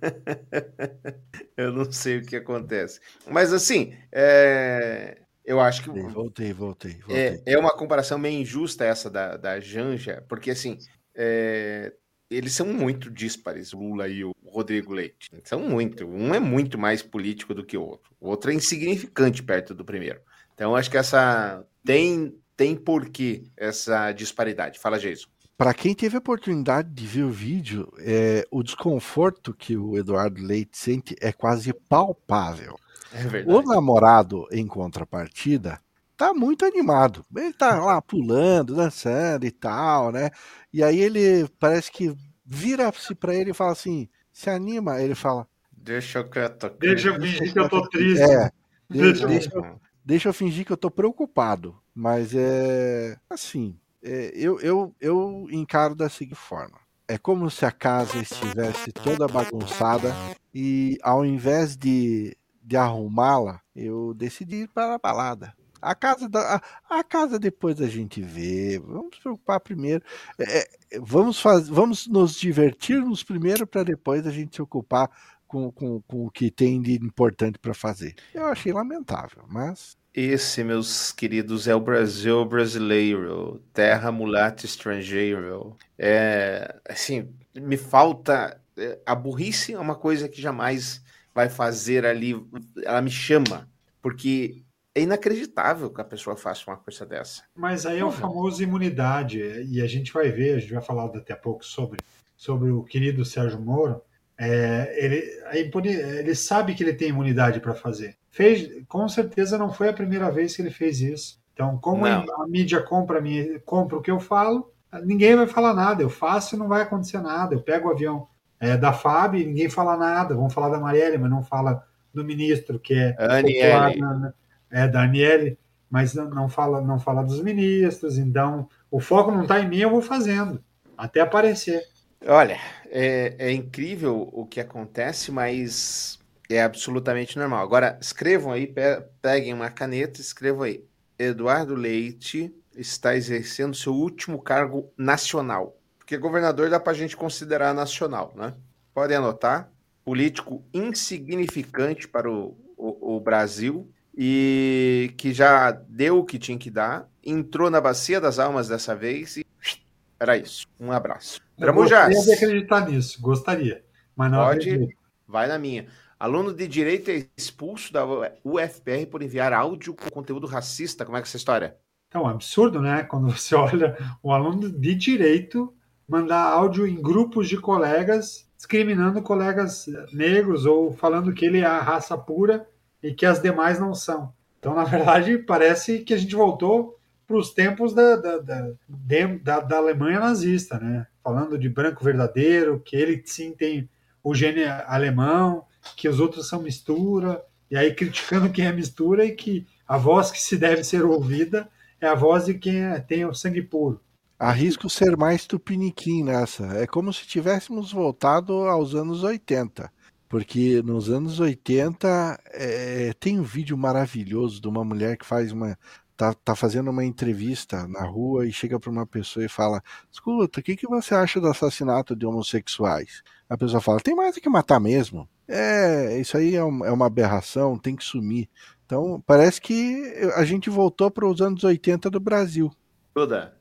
eu não sei o que acontece. Mas assim, é... eu acho que. Voltei, voltei. voltei. É, é uma comparação meio injusta essa da, da Janja, porque assim. É... Eles são muito díspares, o Lula e o Rodrigo Leite. São muito. Um é muito mais político do que o outro. O outro é insignificante perto do primeiro. Então, acho que essa tem tem porquê essa disparidade. Fala, Jason. Para quem teve a oportunidade de ver o vídeo, é, o desconforto que o Eduardo Leite sente é quase palpável. É verdade. O namorado, em contrapartida, tá muito animado. Ele tá lá pulando, dançando e tal, né? E aí ele parece que vira-se para ele e fala assim: se anima. Ele fala: Deixa eu quieto. Deixa eu fingir que eu tô triste. É, deixa, deixa, deixa eu fingir que eu tô preocupado. Mas é assim, é, eu, eu, eu encaro da seguinte forma. É como se a casa estivesse toda bagunçada e ao invés de, de arrumá-la, eu decidi ir para a balada. A casa, da, a, a, casa depois a gente vê. Vamos se preocupar primeiro. É, vamos, faz, vamos nos divertirmos primeiro para depois a gente se ocupar com, com, com o que tem de importante para fazer. Eu achei lamentável, mas. Esse, meus queridos, é o Brasil brasileiro, terra mulata estrangeiro. É, assim, me falta. É, a burrice é uma coisa que jamais vai fazer ali. Ela me chama, porque é inacreditável que a pessoa faça uma coisa dessa. Mas aí é o famoso imunidade, e a gente vai ver, a gente vai falar daqui a pouco sobre, sobre o querido Sérgio Moro. É, ele, ele sabe que ele tem imunidade para fazer. Fez, com certeza não foi a primeira vez que ele fez isso. Então, como a, a mídia compra, compra o que eu falo, ninguém vai falar nada. Eu faço e não vai acontecer nada. Eu pego o avião é, da FAB e ninguém fala nada. Vão falar da Marielle, mas não fala do ministro, que é Aniele. é da Aniele, mas não fala, não fala dos ministros. Então, o foco não está em mim, eu vou fazendo até aparecer. Olha, é, é incrível o que acontece, mas é absolutamente normal. Agora, escrevam aí, peguem uma caneta, escrevam aí. Eduardo Leite está exercendo seu último cargo nacional. Porque governador dá para a gente considerar nacional, né? Podem anotar. Político insignificante para o, o, o Brasil e que já deu o que tinha que dar, entrou na bacia das almas dessa vez e era isso. Um abraço. Tramujas. Gostaria de acreditar nisso, gostaria. Mas não Pode, acredito. vai na minha. Aluno de direito é expulso da UFPR por enviar áudio com conteúdo racista. Como é que é essa história? Então, absurdo, né? Quando você olha o aluno de direito mandar áudio em grupos de colegas discriminando colegas negros ou falando que ele é a raça pura e que as demais não são. Então, na verdade, parece que a gente voltou para os tempos da, da, da, da Alemanha nazista, né? falando de branco verdadeiro, que ele sim tem o gene alemão, que os outros são mistura, e aí criticando quem é mistura e que a voz que se deve ser ouvida é a voz de quem é, tem o sangue puro. Arrisco ser mais tupiniquim nessa. É como se tivéssemos voltado aos anos 80. Porque nos anos 80 é, tem um vídeo maravilhoso de uma mulher que faz uma, tá, tá fazendo uma entrevista na rua e chega para uma pessoa e fala: Escuta, o que, que você acha do assassinato de homossexuais? A pessoa fala: Tem mais do que matar mesmo. É, isso aí é, um, é uma aberração, tem que sumir. Então, parece que a gente voltou para os anos 80 do Brasil. Toda.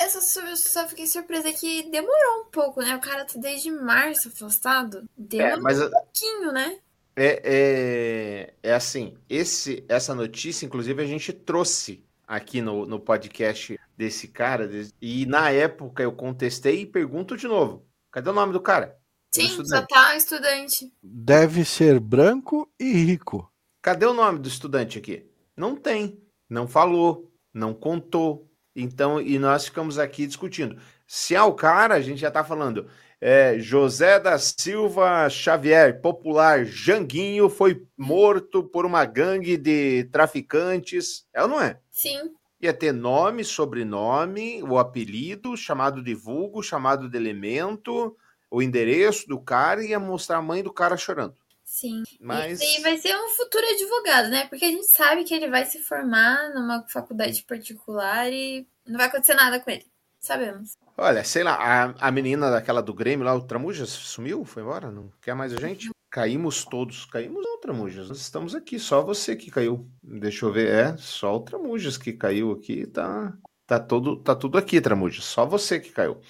Eu só, só, fiquei surpresa que demorou um pouco, né? O cara tá desde março afastado. Demorou é, mas... um pouquinho, né? É, é, é assim, esse, essa notícia, inclusive, a gente trouxe aqui no, no podcast desse cara, e na época eu contestei e pergunto de novo: cadê o nome do cara? Sim, só tá estudante. Deve ser branco e rico. Cadê o nome do estudante aqui? Não tem, não falou, não contou. Então, e nós ficamos aqui discutindo. Se é o cara, a gente já tá falando. É, José da Silva Xavier, popular Janguinho, foi morto por uma gangue de traficantes. É ou não é? Sim. Ia ter nome, sobrenome, o apelido, chamado de vulgo, chamado de elemento, o endereço do cara e ia mostrar a mãe do cara chorando. Sim. Mas... E, e vai ser um futuro advogado, né? Porque a gente sabe que ele vai se formar numa faculdade particular e não vai acontecer nada com ele. Sabemos. Olha, sei lá, a, a menina daquela do Grêmio lá, o Tramujas, sumiu? Foi embora? Não quer mais a gente? Caímos todos. Caímos não, Tramujas. Nós estamos aqui, só você que caiu. Deixa eu ver. É, só o Tramujas que caiu aqui. Tá, tá, todo, tá tudo aqui, Tramujas. Só você que caiu.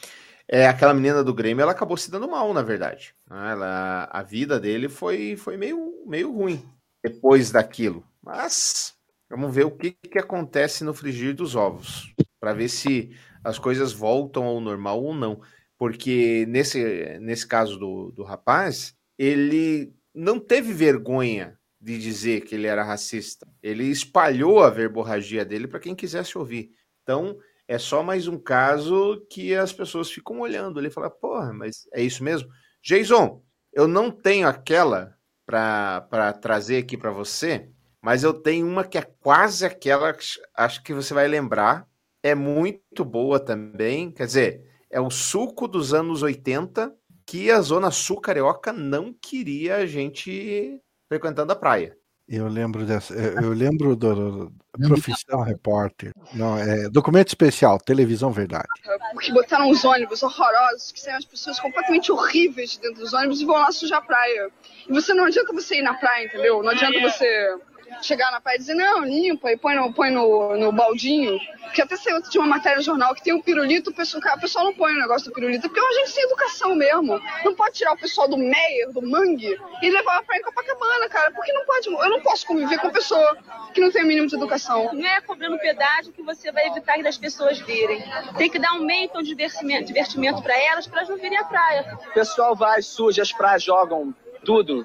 É, aquela menina do Grêmio, ela acabou se dando mal, na verdade. Ela, a vida dele foi, foi meio, meio ruim depois daquilo. Mas vamos ver o que, que acontece no frigir dos ovos. Para ver se as coisas voltam ao normal ou não. Porque nesse, nesse caso do, do rapaz, ele não teve vergonha de dizer que ele era racista. Ele espalhou a verborragia dele para quem quisesse ouvir. Então, é só mais um caso que as pessoas ficam olhando ali e falam, porra, mas é isso mesmo? Jason, eu não tenho aquela para trazer aqui para você, Mas eu tenho uma que é quase aquela, acho que você vai lembrar. É muito boa também. Quer dizer, é o suco dos anos 80 que a Zona Sul Carioca não queria a gente frequentando a praia. Eu lembro dessa. Eu lembro do, do Profissão Repórter. Não, é documento especial, televisão verdade. Porque botaram os ônibus horrorosos, que saem as pessoas completamente horríveis dentro dos ônibus e vão lá sujar a praia. E você não adianta você ir na praia, entendeu? Não adianta você chegar na praia e dizer, não, limpa e põe no, põe no, no baldinho. Porque até saiu de uma matéria no jornal que tem um pirulito, o pessoal, o pessoal não põe o negócio do pirulito, porque é uma gente sem educação mesmo. Não pode tirar o pessoal do Meyer, do Mangue, e levar pra praia em Copacabana, cara. Porque não pode. Eu não posso conviver com pessoa que não tem o mínimo de educação. Não é cobrando pedágio que você vai evitar das pessoas virem. Tem que dar um meio então de divertimento, divertimento para elas, para elas não virem à praia. O pessoal vai, suja as praias, jogam tudo,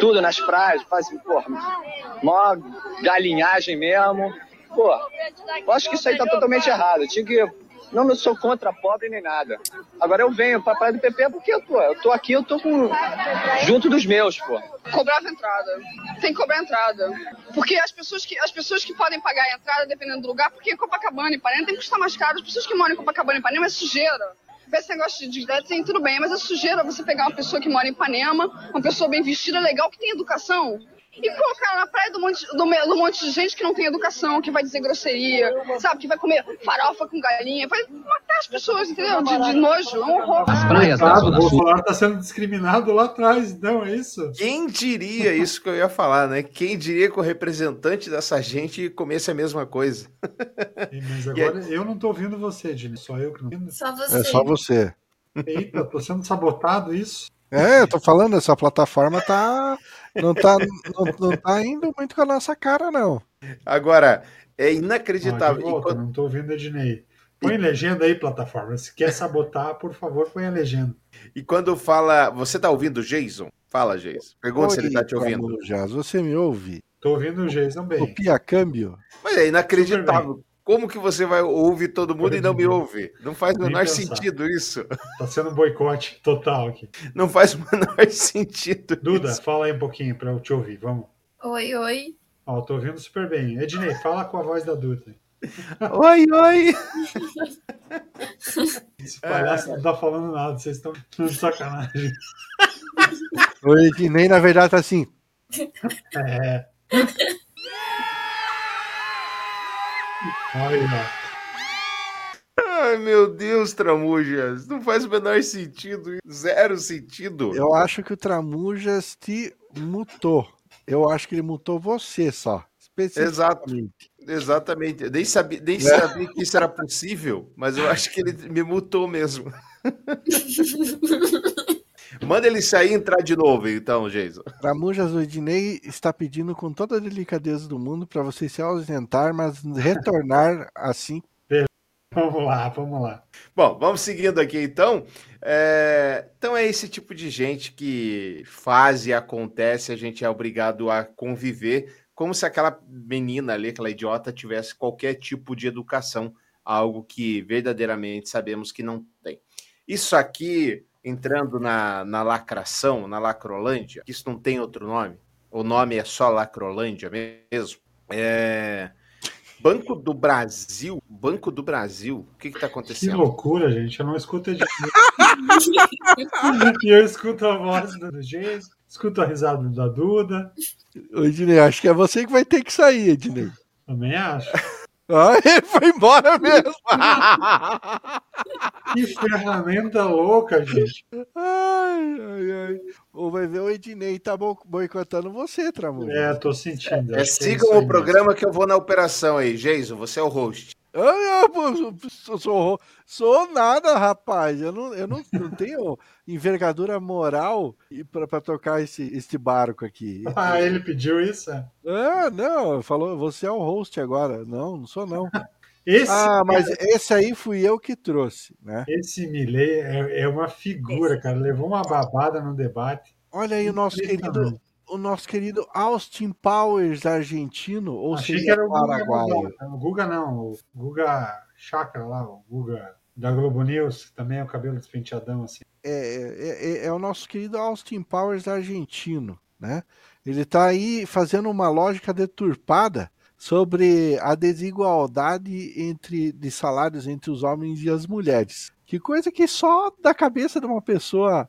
tudo nas praias, fazem, porra, mó galinhagem mesmo. Pô, eu acho que isso aí tá totalmente errado. Tinha que. Não, não sou contra pobre nem nada. Agora eu venho pra Praia do PP porque, pô, eu tô aqui, eu tô com. junto dos meus, pô. Cobrava entrada. Tem que cobrar entrada. Porque as pessoas que, as pessoas que podem pagar a entrada, dependendo do lugar, porque Copacabana e Ipanema tem que custar mais caro. As pessoas que moram em Copacabana e Ipanema é sujeira esse negócio de sim, tudo bem, mas é sujeira você pegar uma pessoa que mora em Ipanema, uma pessoa bem vestida, legal, que tem educação, e colocar na praia do monte, do, do monte de gente que não tem educação, que vai dizer grosseria, sabe? Que vai comer farofa com galinha, vai matar as pessoas, entendeu? De, de nojo, é um horror. As praias da Zona Sul. O Bolsonaro está sendo discriminado lá atrás, então é isso? Quem diria isso que eu ia falar, né? Quem diria que o representante dessa gente comesse a mesma coisa? Mas agora eu não estou ouvindo você, Dini, só eu que não ouvindo. Só você. É só você. Eita, tô sendo sabotado isso? É, eu tô falando, essa plataforma tá não tá, não, não tá indo muito com a nossa cara, não. Agora, é inacreditável. Ah, volta, Não tô ouvindo a Ednei. Põe e... legenda aí, plataforma. Se quer sabotar, por favor, põe a legenda. E quando fala. Você tá ouvindo o Jason? Fala, Jason. Pergunta Oi, se ele tá te ouvindo. Jazz, você me ouve? Tô ouvindo o Jason bem. Copia câmbio. Mas é inacreditável. Como que você vai ouvir todo mundo e não me ouve? Não faz o menor pensar. sentido isso. Tá sendo um boicote total aqui. Não faz o menor sentido. Duda, isso. fala aí um pouquinho para eu te ouvir, vamos. Oi, oi. Ó, tô ouvindo super bem. Ednei, fala com a voz da Duda. oi, oi. Esse palhaço não tá falando nada, vocês estão de sacanagem. O Ednei, na verdade, tá assim. É. Ai, meu Deus, Tramujas. Não faz o menor sentido. Zero sentido. Eu acho que o Tramujas te mutou. Eu acho que ele mutou você só. Exato. Exatamente. Eu nem sabia, nem é. sabia que isso era possível, mas eu acho que ele me mutou mesmo. Manda ele sair e entrar de novo, então, Jason. Tramujas Odinei está pedindo com toda a delicadeza do mundo para você se ausentar, mas retornar assim. Vamos lá, vamos lá. Bom, vamos seguindo aqui então. É... Então é esse tipo de gente que faz e acontece, a gente é obrigado a conviver como se aquela menina ali, aquela idiota, tivesse qualquer tipo de educação, algo que verdadeiramente sabemos que não tem. Isso aqui entrando na, na lacração, na lacrolândia, que isso não tem outro nome, o nome é só lacrolândia mesmo, é... Banco do Brasil, Banco do Brasil, o que está acontecendo? Que loucura, gente, eu não escuto de... e eu escuto a voz do Jason, escuto a risada da Duda. Ô, Ednei, acho que é você que vai ter que sair, Ednei. Também acho. Ah, ele foi embora mesmo. que ferramenta louca, gente. Ai, ai, ai. Ou vai ver o Ednei tá boicotando você, Tramujo. É, tô sentindo. É, sigam é o programa mesmo. que eu vou na operação aí. Geiso, você é o host. Eu, eu, sou, sou nada, rapaz. Eu não, eu não, não tenho envergadura moral para tocar esse, esse barco aqui. Ah, ele pediu isso? Ah, não, falou, você é o host agora. Não, não sou não. Esse, ah, mas esse aí fui eu que trouxe, né? Esse Milley é, é uma figura, cara. Levou uma babada no debate. Olha aí o nosso querido, o nosso querido Austin Powers argentino, ou Achei seria o paraguaio? O Guga não, o Guga Chakra lá, o Guga da Globo News, que também é o cabelo despenteadão assim. É, é, é, é, o nosso querido Austin Powers argentino. né? Ele está aí fazendo uma lógica deturpada sobre a desigualdade entre de salários entre os homens e as mulheres. Que coisa que só da cabeça de uma pessoa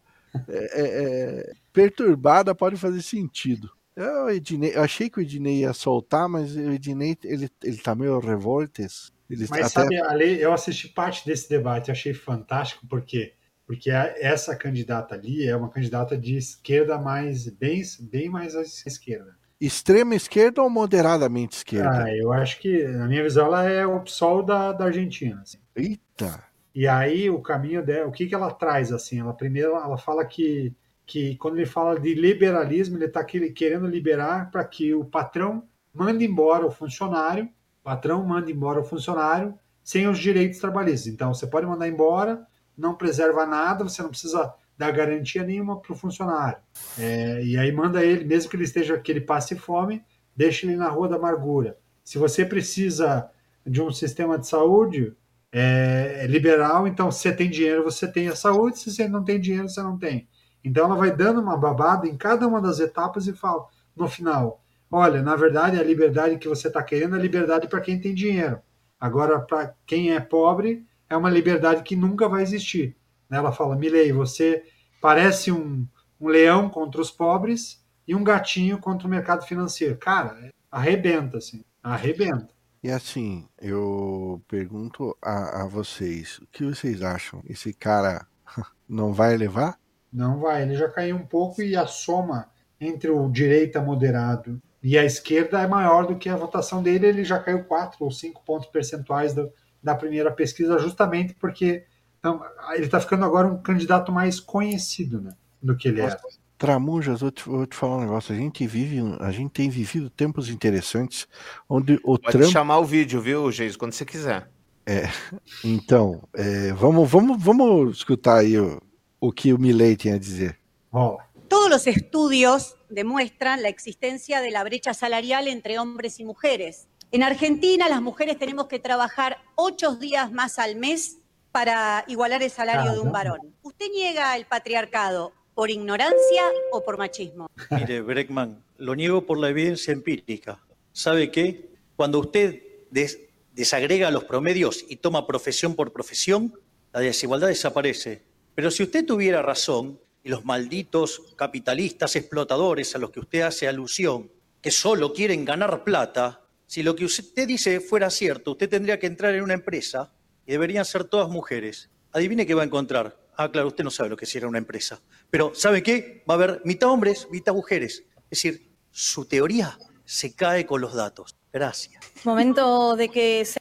é, é, perturbada pode fazer sentido. Eu, Ednei, eu achei que o Ednei ia soltar, mas o Ednei ele, ele tá meio revoltes. Ele Mas até... sabe, Ale, eu assisti parte desse debate, achei fantástico, por quê? Porque essa candidata ali é uma candidata de esquerda mais bem, bem mais à esquerda. Extrema esquerda ou moderadamente esquerda? Ah, eu acho que, na minha visão, ela é o PSOL da, da Argentina. Assim. Eita! E aí o caminho dela, o que, que ela traz assim? Ela primeiro ela fala que, que quando ele fala de liberalismo, ele está querendo liberar para que o patrão mande embora o funcionário patrão manda embora o funcionário sem os direitos trabalhistas. Então, você pode mandar embora, não preserva nada, você não precisa dar garantia nenhuma para o funcionário. É, e aí manda ele, mesmo que ele esteja que ele passe fome, deixa ele na rua da amargura. Se você precisa de um sistema de saúde é, é liberal, então se você tem dinheiro, você tem a saúde, se você não tem dinheiro, você não tem. Então ela vai dando uma babada em cada uma das etapas e fala, no final, Olha, na verdade, a liberdade que você está querendo é liberdade para quem tem dinheiro. Agora, para quem é pobre, é uma liberdade que nunca vai existir. Ela fala, Milei, você parece um, um leão contra os pobres e um gatinho contra o mercado financeiro. Cara, arrebenta, assim, arrebenta. E assim, eu pergunto a, a vocês, o que vocês acham? Esse cara não vai levar? Não vai, ele já caiu um pouco e a soma entre o direita moderado e a esquerda é maior do que a votação dele, ele já caiu 4 ou 5 pontos percentuais do, da primeira pesquisa, justamente porque então, ele está ficando agora um candidato mais conhecido né, do que ele era. Tramujas, vou te, vou te falar um negócio. A gente vive, a gente tem vivido tempos interessantes onde o Pode Trump. chamar o vídeo, viu, Geis, quando você quiser. É, então, é, vamos, vamos, vamos escutar aí o, o que o Milley tem a dizer. Oh. Todos los estudios demuestran la existencia de la brecha salarial entre hombres y mujeres. En Argentina, las mujeres tenemos que trabajar ocho días más al mes para igualar el salario de un varón. ¿Usted niega el patriarcado por ignorancia o por machismo? Mire, Breckman, lo niego por la evidencia empírica. ¿Sabe qué? Cuando usted des desagrega los promedios y toma profesión por profesión, la desigualdad desaparece. Pero si usted tuviera razón, y los malditos capitalistas explotadores a los que usted hace alusión, que solo quieren ganar plata, si lo que usted dice fuera cierto, usted tendría que entrar en una empresa y deberían ser todas mujeres. Adivine qué va a encontrar. Ah, claro, usted no sabe lo que era una empresa. Pero, ¿sabe qué? Va a haber mitad hombres, mitad mujeres. Es decir, su teoría se cae con los datos. Gracias. Momento de que se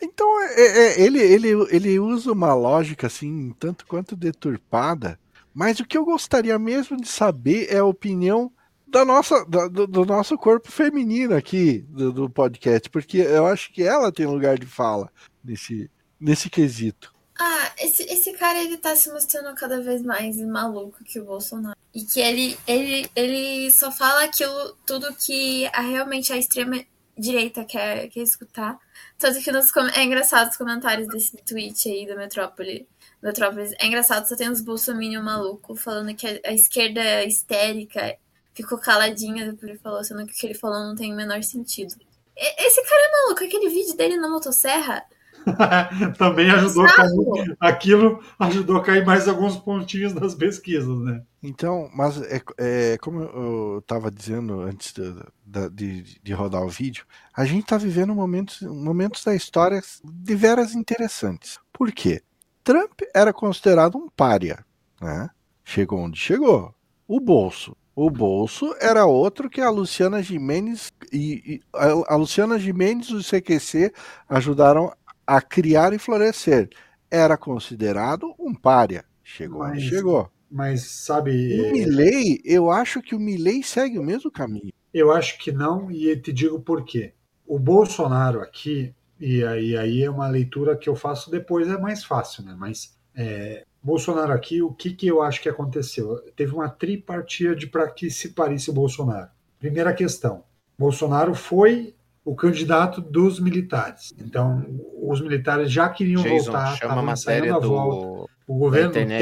Então, é, é, ele, ele, ele usa uma lógica assim, tanto quanto deturpada, Mas o que eu gostaria mesmo de saber é a opinião da nossa, da, do, do, nosso corpo feminino aqui do, do, podcast, porque eu acho que ela tem lugar de fala nesse, nesse quesito. Ah, esse, esse cara ele tá se mostrando cada vez mais maluco que o Bolsonaro. E que ele, ele, ele só fala aquilo, tudo que a, realmente a extrema direita quer, quer escutar. Tanto que nos, é engraçado os comentários desse tweet aí do Metrópole Metrópolis. É engraçado, só tem uns bolsominion maluco falando que a esquerda é histérica ficou caladinha depois ele falou, sendo que o que ele falou não tem o menor sentido. Esse cara é maluco, aquele vídeo dele na motosserra. Também ajudou a cair, aquilo ajudou a cair mais alguns pontinhos nas pesquisas, né? Então, mas é, é como eu estava dizendo antes de, de, de, rodar o vídeo, a gente está vivendo momentos, momentos da história de veras interessantes. Por quê? Trump era considerado um pária, né? Chegou onde chegou. O bolso. O bolso era outro que a Luciana Gimenez e, e a, a Luciana Gimenez e o CQC ajudaram a criar e florescer. Era considerado um pária. Chegou mas, chegou. Mas sabe. O Milley, eu acho que o Milley segue o mesmo caminho. Eu acho que não, e te digo por quê. O Bolsonaro aqui, e aí, aí é uma leitura que eu faço depois, é mais fácil, né? Mas é, Bolsonaro aqui, o que, que eu acho que aconteceu? Teve uma tripartida para que se parisse o Bolsonaro. Primeira questão: Bolsonaro foi o candidato dos militares. Então, os militares já queriam Jason, voltar, chama a matéria a do volta. O governo Temer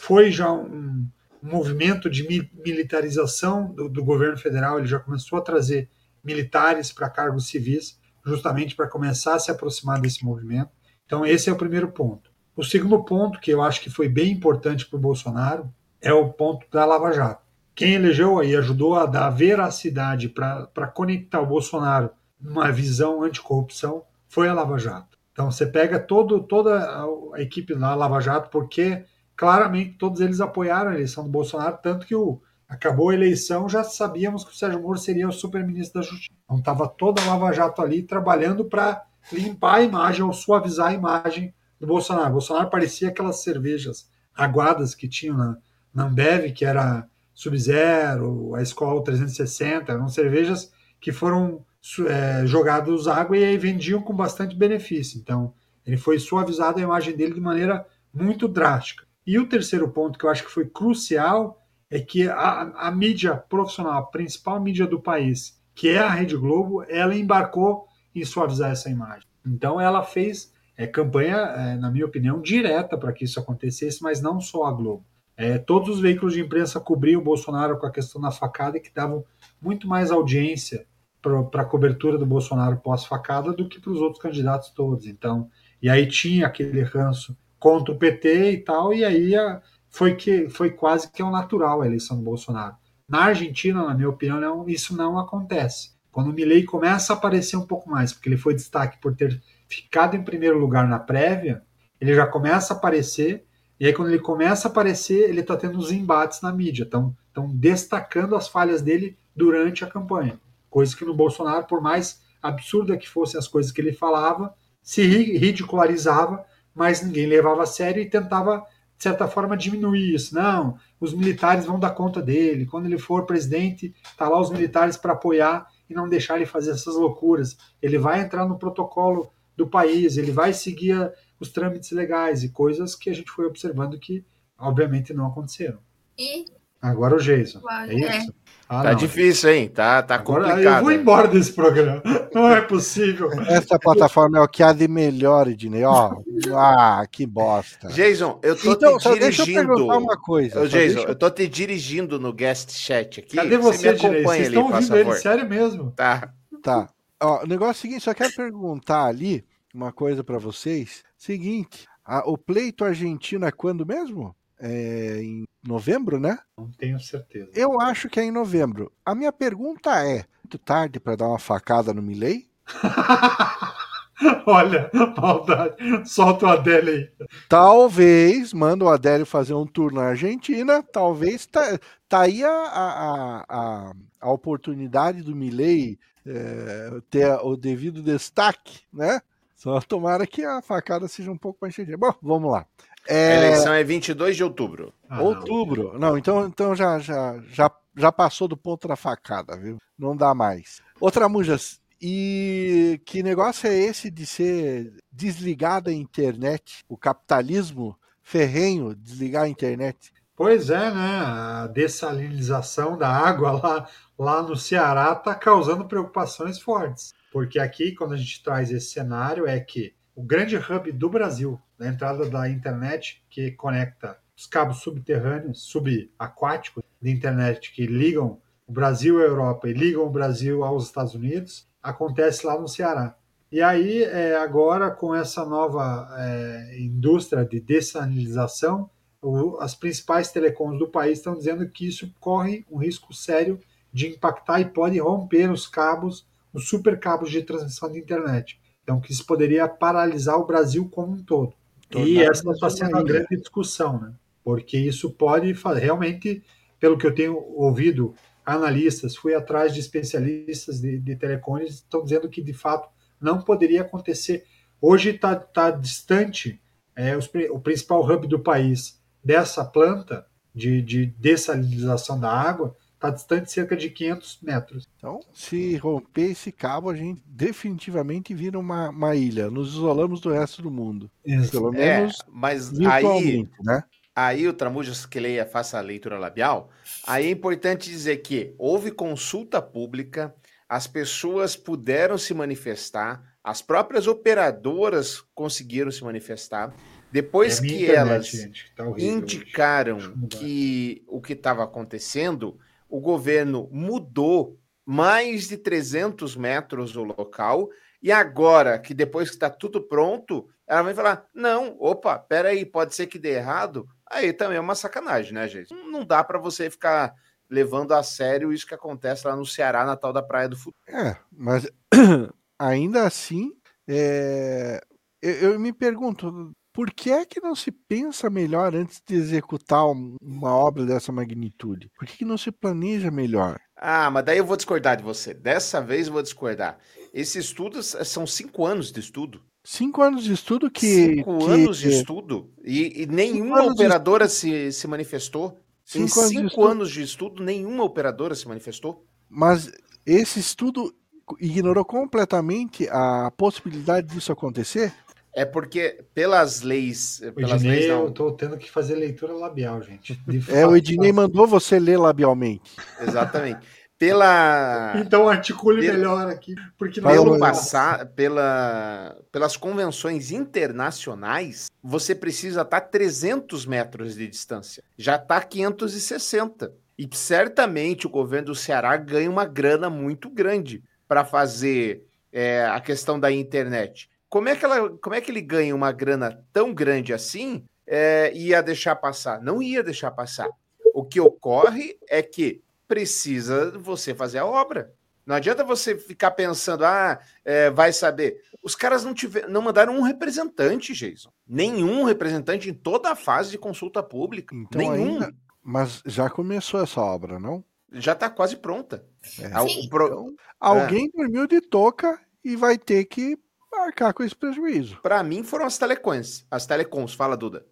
foi já um, movimento de mi- militarização do, do governo federal, ele já começou a trazer militares para cargos civis, justamente para começar a se aproximar desse movimento. Então, esse é o primeiro ponto. O segundo ponto, que eu acho que foi bem importante para o Bolsonaro, é o ponto da Lava Jato. Quem elegeu aí ajudou a dar veracidade para conectar o Bolsonaro numa visão anticorrupção foi a Lava Jato. Então você pega todo, toda a, equipe da Lava Jato, porque claramente todos eles apoiaram a eleição do Bolsonaro, tanto que o, acabou a eleição, já sabíamos que o Sérgio Moro seria o super-ministro da Justiça. Então estava toda a Lava Jato ali trabalhando para limpar a imagem ou suavizar a imagem do Bolsonaro. O Bolsonaro parecia aquelas cervejas aguadas que tinham na, na Ambev, que era Sub-Zero, a Escola 360, eram cervejas que foram é, jogados água e aí vendiam com bastante benefício. Então, ele foi suavizado a imagem dele de maneira muito drástica. E o terceiro ponto que eu acho que foi crucial é que a, a mídia profissional, a principal mídia do país, que é a Rede Globo, ela embarcou em suavizar essa imagem. Então, ela fez é, campanha, é, na minha opinião, direta para que isso acontecesse, mas não só a Globo. É, todos os veículos de imprensa cobriam o Bolsonaro com a questão da facada, que davam muito mais audiência para a cobertura do Bolsonaro pós-facada do que para os outros candidatos todos. Então, e aí tinha aquele ranço contra o PT e tal, e aí a, foi que foi quase que o natural a eleição do Bolsonaro. Na Argentina, na minha opinião, não, isso não acontece. Quando o Milei começa a aparecer um pouco mais, porque ele foi destaque por ter ficado em primeiro lugar na prévia, ele já começa a aparecer, e aí quando ele começa a aparecer, ele está tendo os embates na mídia, estão destacando as falhas dele durante a campanha. Coisa que no Bolsonaro, por mais absurda que fossem as coisas que ele falava, se ridicularizava, mas ninguém levava a sério e tentava, de certa forma, diminuir isso. Não, os militares vão dar conta dele. Quando ele for presidente, tá lá os militares para apoiar e não deixar ele fazer essas loucuras. Ele vai entrar no protocolo do país, ele vai seguir os trâmites legais e coisas que a gente foi observando que, obviamente, não aconteceram. E Agora o Jason. Claro, é isso? Ah, tá não. difícil, hein? Tá, tá Agora complicado. eu vou embora desse programa. Não é possível. Essa plataforma é o que há de melhor, Ednei. Ó, ah, que bosta. Jason, eu tô Então, te só deixa eu dirigindo. perguntar uma coisa, Ô, Jason, deixa eu- eu tô te dirigindo no guest chat aqui. Cadê você, me Direi? acompanha Vocês ali, estão ouvindo ele? favor. Sério mesmo? Tá. Tá. Ó, o negócio é o seguinte, só quero perguntar ali uma coisa pra vocês. Seguinte, a- o pleito argentino é quando mesmo? É em novembro, né? Não tenho certeza. Eu acho que é em novembro. A minha pergunta é: muito tarde pra dar uma facada no Milley? Olha, maldade. Solta o Adele aí. Talvez, manda o Adélio fazer um tour na Argentina, talvez tá, tá aí a, a, a, a oportunidade do Milley é, ter o devido destaque, né? Só tomara que a facada seja um pouco mais cheia. Bom, vamos lá. A É, eleição é 22 de outubro. Ah, outubro. Não, então, então já, já, já, já passou do ponto da facada, viu? Não dá mais. Outra Mujas, e que negócio é esse de ser desligada a internet? O capitalismo ferrenho desligar a internet? Pois é, né? A dessalinização da água lá, lá no Ceará está causando preocupações fortes. Porque aqui, quando a gente traz esse cenário, é que o grande hub do Brasil, da entrada da internet, que conecta os cabos subterrâneos, subaquáticos de internet que ligam o Brasil à Europa e ligam o Brasil aos Estados Unidos, acontece lá no Ceará. E aí, é, agora, com essa nova é, indústria de dessalinização, o- as principais telecoms do país estão dizendo que isso corre um risco sério de impactar e pode romper os cabos, os supercabos de transmissão de internet. Então, que isso poderia paralisar o Brasil como um todo. e essa está uma sendo a ilha. grande discussão, né? Porque isso pode fa- realmente, pelo que eu tenho ouvido, analistas, fui atrás de especialistas de, de telecones, estão dizendo que de fato não poderia acontecer. Hoje está tá distante é, os o principal hub do país dessa planta de, de dessalinização da água, está distante cerca de 500 metros. Então, se romper esse cabo, a gente definitivamente vira uma, uma ilha. Nos isolamos do resto do mundo. Pelo É, menos mas aí, né? aí o Tramujas que leia, faça a leitura labial. Aí é importante dizer que houve consulta pública, as pessoas puderam se manifestar, as próprias operadoras conseguiram se manifestar. Depois É que internet, elas gente, tá indicaram que o que estava acontecendo, o governo mudou mais de 300 metros o local e agora que depois que está tudo pronto, ela vai falar: não, opa, peraí, pode ser que dê errado. Aí também é uma sacanagem, né, gente? Não dá para você ficar levando a sério isso que acontece lá no Ceará, na tal da Praia do Futuro. É, mas ainda assim, é, eu, eu me pergunto, por que é que não se pensa melhor antes de executar um- uma obra dessa magnitude? Por que, que não se planeja melhor? Ah, mas daí eu vou discordar de você. Dessa vez eu vou discordar. Esse estudo s- são cinco anos de estudo. Cinco anos de estudo que. cinco que- anos de estudo e, e nenhuma anos de operadora se, se manifestou. em Cinco anos de cinco anos de estudo, nenhuma operadora se manifestou. Mas esse estudo ignorou completamente a possibilidade disso acontecer? É porque pelas leis, O pelas Ednei, leis eu não, tô tendo que fazer leitura labial, gente. De É, o. Ednei mandou você ler labialmente. exatamente. Pela Então articule Pelo- melhor aqui, porque não pelo é passar, pela, pelas convenções internacionais, você precisa estar 300 metros de distância. Já está 560. E certamente o governo do Ceará ganha uma grana muito grande para fazer é, a questão da internet. Como é, que ela, como é que ele ganha uma grana tão grande assim é, e ia deixar passar? Não ia deixar passar. O que ocorre é que precisa você fazer a obra. Não adianta você ficar pensando, ah, é, vai saber. Os caras não, tiver, não mandaram um representante, Jason. Nenhum representante em toda a fase de consulta pública. Então Nenhum. ainda. Mas já começou essa obra, não? Já está quase pronta. É. Sim. pro- Então, alguém dormiu de touca e vai ter que arcar com esse prejuízo. Para mim foram as telecoms. As telecoms, fala, Duda.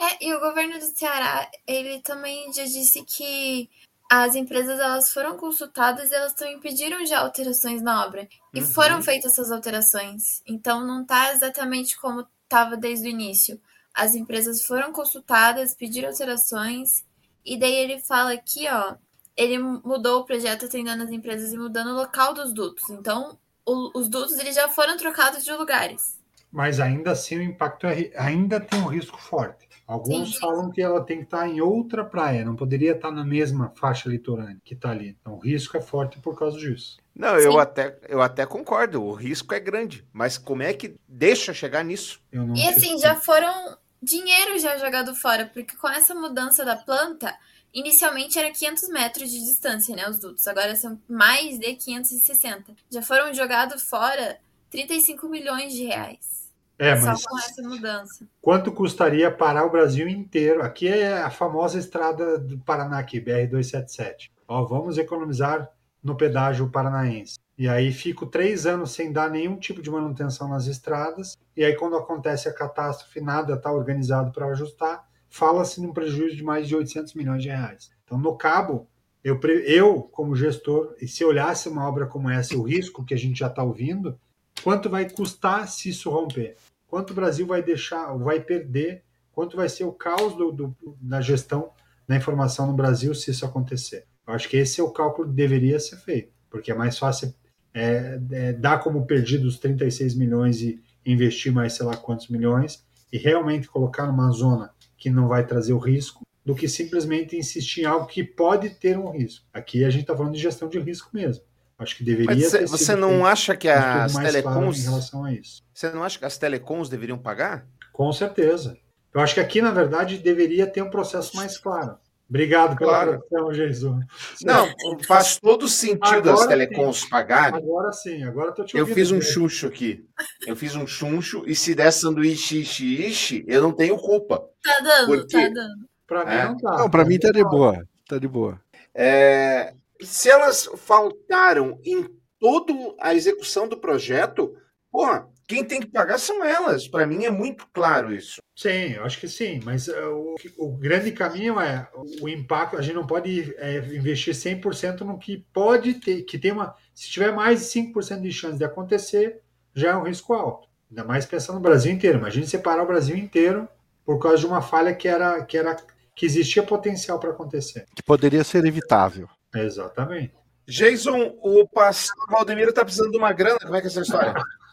É, e o governo do Ceará, ele também já disse que as empresas elas foram consultadas e elas também pediram já alterações na obra. E Uhum. foram feitas essas alterações. Então não tá exatamente como estava desde o início. As empresas foram consultadas, pediram alterações, e daí ele fala aqui, ó, ele mudou o projeto atendendo as empresas e mudando o local dos dutos. Então, o- os dutos eles já foram trocados de lugares. Mas ainda assim o impacto é ainda tem um risco forte. Alguns Sim, sim. falam que ela tem que estar em outra praia, não poderia estar na mesma faixa litorânea que está ali. Então o risco é forte por causa disso. Não, eu até, eu até concordo. O risco é grande. Mas como é que deixa chegar nisso? Eu não E assim, já foram dinheiro já jogado fora, porque com essa mudança da planta, inicialmente era 500 metros de distância, né, os dutos. Agora são mais de 560. Já foram jogados fora 35 milhões de reais. É, só mas com essa mudança. quanto custaria parar o Brasil inteiro? Aqui é a famosa estrada do Paraná aqui, BR-277. Ó, vamos economizar no pedágio paranaense. E aí fico três anos sem dar nenhum tipo de manutenção nas estradas. E aí quando acontece a catástrofe, nada está organizado para ajustar. Fala-se num prejuízo de mais de 800 milhões de reais. Então, no cabo, eu, eu como gestor, e se olhasse uma obra como essa, o risco que a gente já está ouvindo, quanto vai custar se isso romper? Quanto o Brasil vai deixar, vai perder? Quanto vai ser o caos do, do- da gestão da informação no Brasil se isso acontecer? Eu acho que esse é o cálculo que deveria ser feito, porque é mais fácil é, é, dar como perdido os 36 milhões e investir mais sei lá quantos milhões e realmente colocar numa zona que não vai trazer o risco do que simplesmente insistir em algo que pode ter um risco. Aqui a gente está falando de gestão de risco mesmo. Acho que deveria Mas você, ter você não acha que as telecoms. em relação a isso. Você não acha que as telecoms deveriam pagar? Com certeza. Eu acho que aqui, na verdade, deveria ter um processo mais claro. Obrigado pela Claro. tradução, Jesus. Não, faz todo sentido as Agora telecoms sim. pagarem. Agora sim, agora tô te Eu ouvindo. fiz um chuncho aqui. Eu fiz um chuncho e se der sanduíche ishi, ishi, eu não tenho culpa. Tá dando, Por quê? tá dando. Pra mim É. não tá. Não, pra mim tá de boa. Tá de boa. É, se elas faltaram em toda a execução do projeto, porra, quem tem que pagar são elas. Para mim é muito claro isso. Sim, eu acho que sim, mas uh, o, o grande caminho é o impacto. A gente não pode é, investir 100% no que pode ter, que tem uma. Se tiver mais de 5% de chance de acontecer, já é um risco alto. Ainda mais pensando no Brasil inteiro. Imagina separar o Brasil inteiro por causa de uma falha que era que era que existia potencial para acontecer. Que poderia ser evitável. Exatamente. Jason, o pastor Valdemiro tá precisando de uma grana. Como é que é essa história?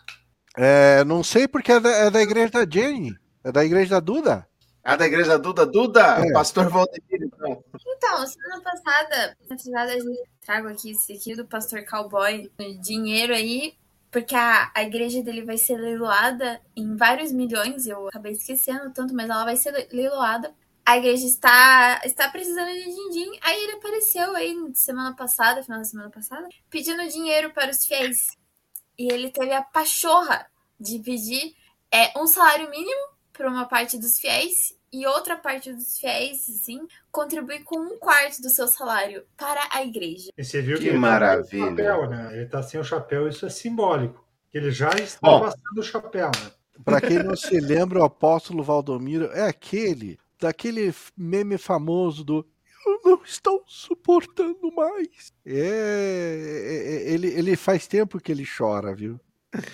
É, não sei porque é da, é da igreja da Jenny. É da igreja da Duda? Ah, da igreja da Duda? Duda? É. Pastor Valdemir, então. Então, semana passada, na cidade, a gente trago aqui esse aqui do pastor cowboy, dinheiro aí, porque a, a igreja dele vai ser leiloada em vários milhões, eu acabei esquecendo tanto, mas ela vai ser le- leiloada. A igreja está, está precisando de din-din. Aí ele apareceu aí semana passada, final da semana passada, pedindo dinheiro para os fiéis. E ele teve a pachorra de pedir é, um salário mínimo para uma parte dos fiéis e outra parte dos fiéis, assim, contribuir com um quarto do seu salário para a igreja. E você viu Que que, ele maravilha. tá sem o chapéu, né? Ele tá sem o chapéu, isso é simbólico. Ele já está Bom. passando o chapéu, né? Pra quem não se lembra, o apóstolo Valdomiro é aquele, daquele meme famoso do Eu não estou suportando mais. É, é- é- ele, ele faz tempo que ele chora, viu?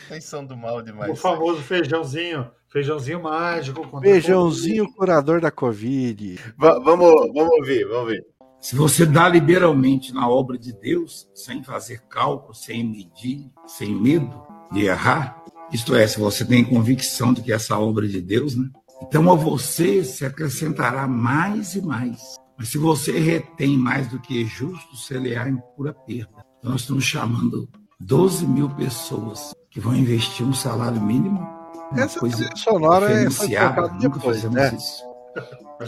Vocês são do mal demais. O famoso feijãozinho, feijãozinho mágico. Feijãozinho curador da Covid. Va- vamos, vamos ouvir, vamos ver. Se você dá liberalmente na obra de Deus, sem fazer cálculo, sem medir, sem medo de errar, isto é, se você tem convicção de que essa obra é de Deus, né? Então a você se acrescentará mais e mais. Mas se você retém mais do que é justo, será em pura perda. Então, nós estamos chamando 12 mil pessoas que vão investir um salário mínimo. Uma Essa coisa sonora é- nunca depois, fizemos né? isso.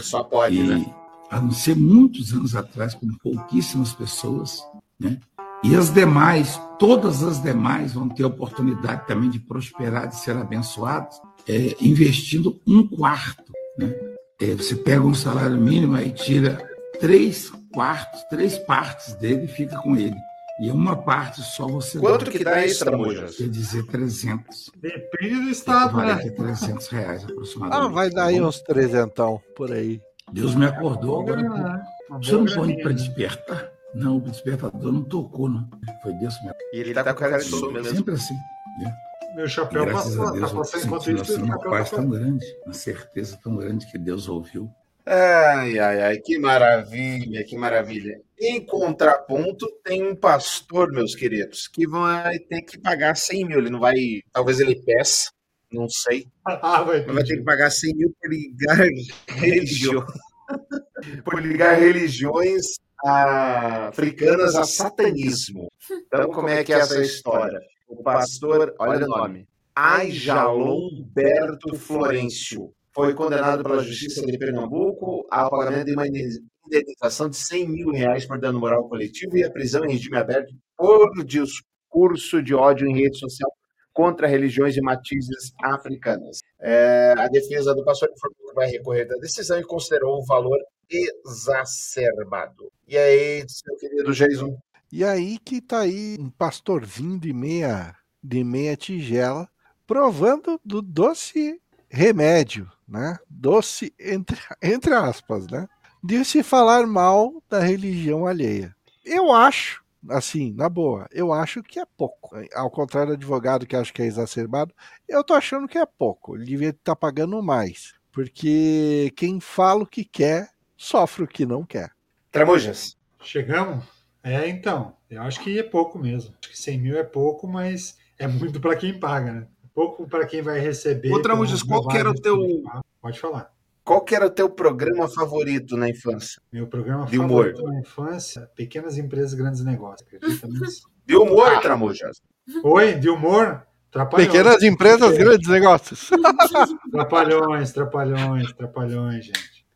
Só pode, e, né? A não ser muitos anos atrás, com pouquíssimas pessoas, né? E as demais, todas as demais vão ter oportunidade também de prosperar, de ser abençoados, é, investindo um quarto, né? É, você pega um salário mínimo e tira três quartos, três partes dele e fica com ele. E uma parte só você Quanto que dá isso, Tramujas? Quer dizer, 300. Depende do estado, vale né? aqui 300 reais aproximadamente. Ah, vai dar aí uns trezentão por aí. Deus me acordou agora. Uma Você não graninha, para né? despertar? Não, o despertador não tocou, não. Foi Deus que me E ele tá com cara de sono mesmo. Sempre assim. Né? Meu chapéu graças passou, a Deus tá passando enquanto isso, uma paz tão grande, uma certeza tão grande que Deus ouviu. Ai, ai, ai, que maravilha, que maravilha. Em contraponto, tem um pastor, meus queridos, que vai ter que pagar 100 mil. Ele não vai. Talvez ele peça, não sei. Ah, vai vai ter que pagar 100 mil por ligar religiões. por ligar religiões africanas a satanismo. Então, como é que é essa história? O pastor, olha o nome, Aijalon Berto Florencio, foi condenado pela Justiça de Pernambuco ao pagamento de uma indenização de 100 mil reais por dano moral coletivo e a prisão em regime aberto por discurso de ódio em rede social contra religiões e matizes africanas. É, a defesa do pastor informou que vai recorrer da decisão e considerou o valor exacerbado. E aí, seu querido Jason? E aí que tá aí um pastorzinho de meia, de meia tigela, provando do doce remédio, né? Doce entre, entre aspas, né? De se falar mal da religião alheia. Eu acho, assim, na boa, eu acho que é pouco. Ao contrário do advogado que acha que é exacerbado, eu tô achando que é pouco. Ele devia estar pagando mais. Porque quem fala o que quer, sofre o que não quer. Tramujas. Chegamos? É, então. Eu acho que é pouco mesmo. Acho que 100 mil é pouco, mas é muito para quem paga, né? Pouco para quem vai receber. Ô, Tramujas, qual que era o teu-. Pode falar. Qual que era o teu programa favorito na infância? Meu programa De humor. favorito na infância, Pequenas Empresas, Grandes Negócios. De humor, Tramujas. Oi, de humor? Trapalhões. Pequenas empresas, grandes negócios. Trapalhões, trapalhões, trapalhões, gente.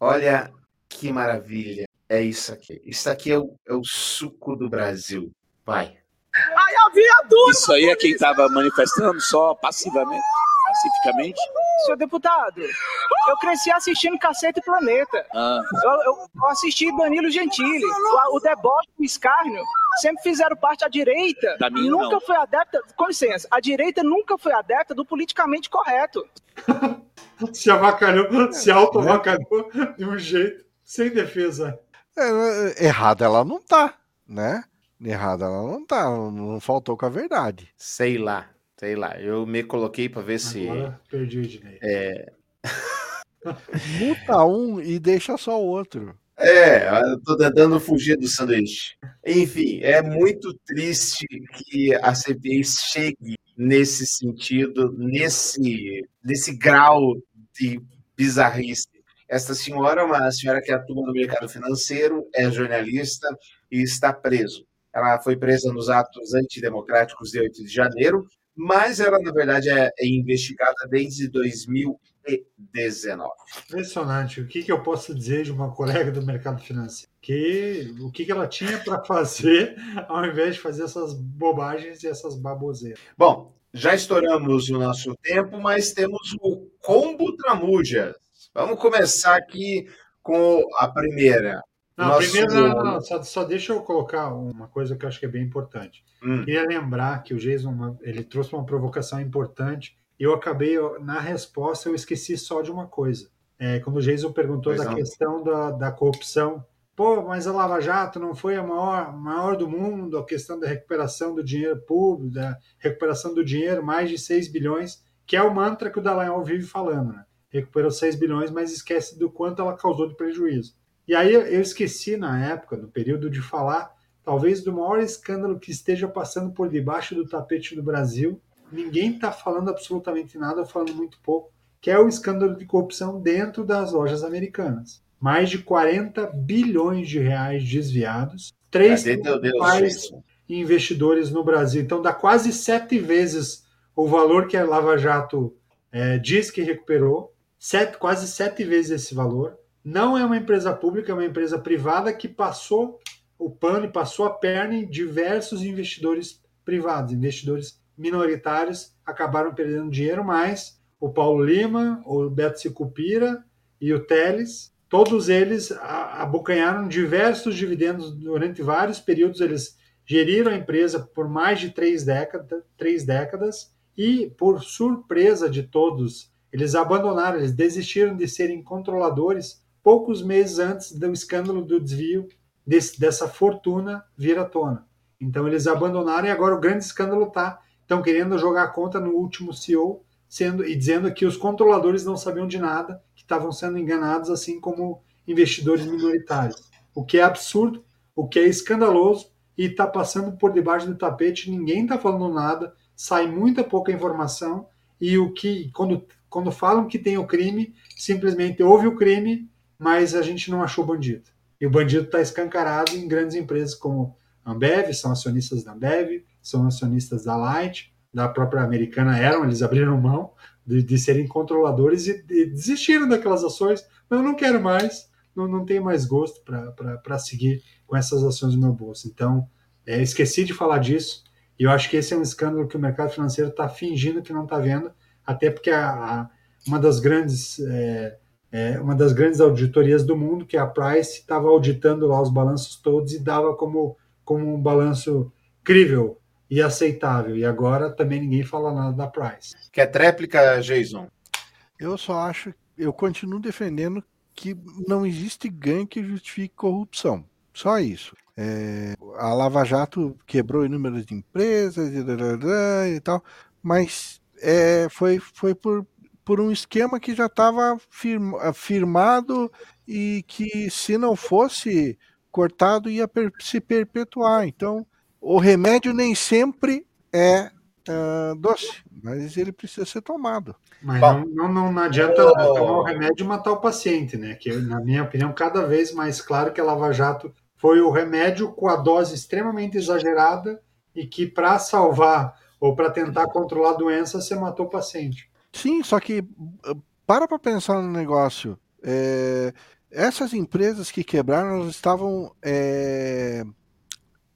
Olha que maravilha. É isso aqui. Isso aqui é o, é o suco do Brasil. Vai. Ai, a viatura! Isso aí é quem estava manifestando só passivamente, pacificamente? Senhor deputado, eu cresci assistindo Cacete e Planeta. Ah. Eu, eu- eu assisti Danilo Gentili, o, o deboche, o escárnio. Sempre fizeram parte à direita. Da minha, e nunca não. foi adepta, com licença, a direita nunca foi adepta do politicamente correto. Se avacalhou, se auto-avacalhou de um jeito, sem defesa. É, errada ela não tá, né? Errada ela não tá, não faltou com a verdade. Sei lá, sei lá. Eu me coloquei para ver se. Agora perdi o Ednei. É, Muta um e deixa só o outro. É, eu tô tentando fugir do sanduíche. Enfim, é muito triste que a CPI chegue nesse sentido, nesse, nesse grau de bizarrice. Esta senhora é uma senhora que atua no mercado financeiro, é jornalista e está preso. Ela foi presa nos atos antidemocráticos de 8 de janeiro, mas ela, na verdade, é, é investigada desde 2019. Impressionante. O que, que eu posso dizer de uma colega do mercado financeiro? Que, o que, que ela tinha para fazer ao invés de fazer essas bobagens e essas baboseiras? Bom, já estouramos o nosso tempo, mas temos o combo Tramujas. Vamos começar aqui com a primeira. Não, Nosso- primeiro, não, não, só, só deixa eu colocar uma coisa que eu acho que é bem importante. Hum. Queria lembrar que o Jason ele trouxe uma provocação importante. Eu acabei, na resposta, eu esqueci só de uma coisa. É, quando o Jason perguntou Pois da não. questão da, da corrupção. Pô, mas a Lava Jato não foi a maior, maior do mundo, a questão da recuperação do dinheiro público, da recuperação do dinheiro, mais de 6 bilhões, que é o mantra que o Dallagnol vive falando, né? Recuperou 6 bilhões, mas esquece do quanto ela causou de prejuízo. E aí eu esqueci na época, no período de falar, talvez do maior escândalo que esteja passando por debaixo do tapete do Brasil. Ninguém está falando absolutamente nada, ou falando muito pouco, que é o escândalo de corrupção dentro das lojas americanas. Mais de 40 bilhões de reais desviados, três principais investidores no Brasil. Então dá quase sete vezes o valor que a Lava Jato eh, diz que recuperou, sete, quase sete vezes esse valor. Não é uma empresa pública, é uma empresa privada que passou o pano e passou a perna em diversos investidores privados, investidores minoritários acabaram perdendo dinheiro, mas o Paulo Lima, o Beto Sicupira e o Teles, todos eles abocanharam diversos dividendos durante vários períodos. Eles geriram a empresa por mais de três décadas, três décadas e, por surpresa de todos, eles abandonaram, eles desistiram de serem controladores poucos meses antes do escândalo do desvio desse- dessa fortuna vir à tona. Então eles abandonaram e agora o grande escândalo está. Estão querendo jogar a conta no último CEO sendo, e dizendo que os controladores não sabiam de nada, que estavam sendo enganados, assim como investidores minoritários. O que é absurdo, o que é escandaloso e está passando por debaixo do tapete, ninguém está falando nada, sai muita pouca informação e o que quando, quando falam que tem o crime, simplesmente houve o crime, mas a gente não achou bandido. E o bandido está escancarado em grandes empresas como Ambev, são acionistas da Ambev, são acionistas da Light, da própria americana eram, eles abriram mão de, de serem controladores e, e desistiram daquelas ações. Eu não quero mais, não, não tenho mais gosto para seguir com essas ações no meu bolso. Então, é, esqueci de falar disso, e eu acho que esse é um escândalo que o mercado financeiro está fingindo que não está vendo, até porque a, a- uma das grandes. é, é, uma das grandes auditorias do mundo, que é a Price, estava auditando lá os balanços todos e dava como, como um balanço crível e aceitável. E agora também ninguém fala nada da Price. Quer tréplica, Jason? Eu só acho, eu continuo defendendo que não existe ganho que justifique corrupção. Só isso. É, a Lava Jato quebrou inúmeras empresas e, e tal, mas é, foi, foi por, por um esquema que já estava firmado e que, se não fosse cortado, ia per- se perpetuar. Então, o remédio nem sempre é ah, doce, mas ele precisa ser tomado. Mas não, não, não, não adianta tomar o remédio e matar o paciente, né? Que, na minha opinião, cada vez mais claro que a Lava Jato foi o remédio com a dose extremamente exagerada e que, para salvar ou para tentar controlar a doença, você matou o paciente. Sim, só que para para pensar no negócio. É, essas empresas que quebraram, elas estavam é,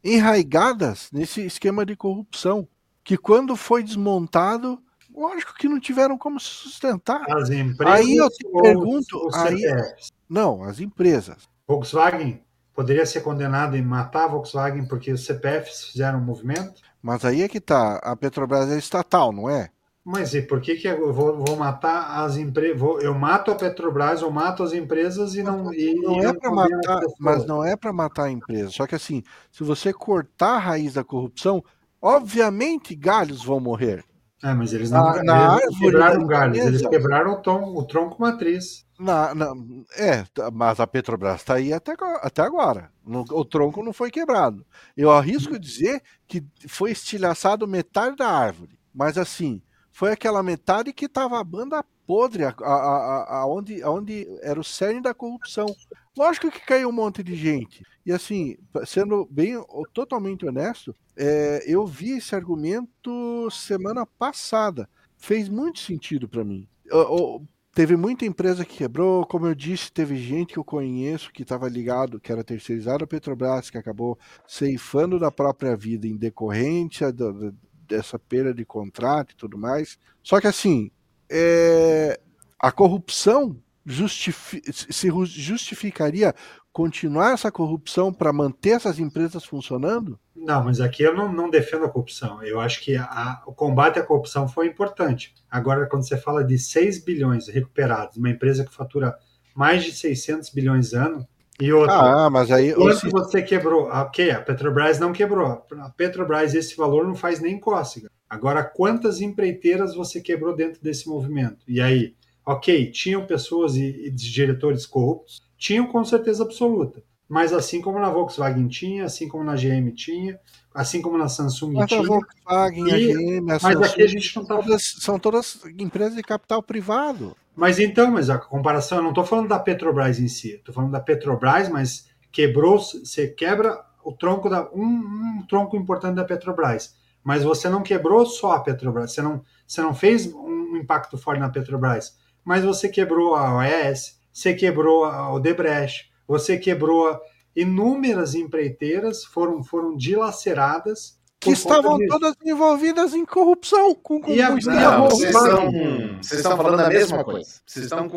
enraigadas nesse esquema de corrupção, que quando foi desmontado, lógico que não tiveram como se sustentar. As empresas aí eu te pergunto, aí, CPFs? não, as empresas. Volkswagen poderia ser condenado em matar a Volkswagen porque os CPFs fizeram um movimento? Mas aí é que tá, a Petrobras é estatal, não é? Mas e por que, que eu vou, vou matar as empresas? Eu mato a Petrobras, eu mato as empresas e não. E, Não e é para matar, mas não é para matar a empresa. Só que assim, se você cortar a raiz da corrupção, obviamente galhos vão morrer. É, mas eles não, Na- na eles árvore quebraram galhos, eles quebraram o, tom, o tronco matriz. Na, na- é, tá- mas a Petrobras está aí até, agora- até agora. No- o tronco não foi quebrado. Eu arrisco dizer que foi estilhaçado metade da árvore. Mas assim, foi aquela metade que estava a banda podre, a, a, a, aonde, aonde era o cerne da corrupção. Lógico que caiu um monte de gente. E assim, sendo bem totalmente honesto, é, eu vi esse argumento semana passada. Fez muito sentido para mim. Eu, eu, teve muita empresa que quebrou, como eu disse, teve gente que eu conheço que estava ligado, que era terceirizado a Petrobras, que acabou ceifando da própria vida em decorrência do, dessa perda de contrato e tudo mais. Só que assim, é, a corrupção justifi se justificaria continuar essa corrupção para manter essas empresas funcionando? Não, mas aqui eu não, não defendo a corrupção. Eu acho que a, o combate à corrupção foi importante. Agora, quando você fala de 6 bilhões recuperados, uma empresa que fatura mais de 600 bilhões ano, e outra. Ah, mas aí. Quanto você quebrou? Ah, ok, a Petrobras não quebrou. A Petrobras, esse valor não faz nem cócega. Agora, quantas empreiteiras você quebrou dentro desse movimento? E aí, ok, tinham pessoas e, e diretores corruptos? Tinham com certeza absoluta. Mas assim como na Volkswagen tinha, assim como na GM tinha, assim como na Samsung mas tinha. A Volkswagen, e, a GM, a mas Samsung, aqui a gente não tá... todas, são todas empresas de capital privado. Mas então, mas a comparação, eu não estou falando da Petrobras em si, estou falando da Petrobras, mas quebrou, você quebra o tronco da um, um, tronco importante da Petrobras, mas você não quebrou só a Petrobras, você não, você não fez um impacto forte na Petrobras, mas você quebrou a OES, você quebrou a Odebrecht, você quebrou inúmeras empreiteiras, foram, foram dilaceradas que estavam todas envolvidas em corrupção com, com, e a, não, vocês, estão, vocês estão falando a mesma coisa. Vocês estão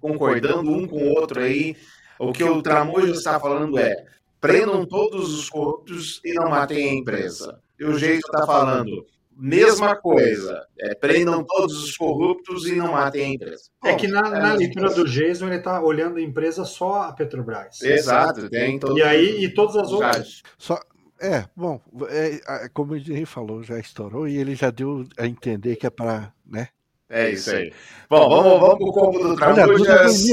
concordando um com o outro aí. O que o Tramojo está falando é prendam todos os corruptos e não matem a empresa. E o jeito está falando mesma coisa. É, prendam todos os corruptos e não matem a empresa. É que na, na leitura do Jason ele está olhando a empresa só a Petrobras. Exato, tem todo... E aí e todas as outras. Só, é, bom, é, como o Dinei falou, já estourou e ele já deu a entender que é para, né? É isso aí. Bom, vamos, vamos pro combo do Tramujas.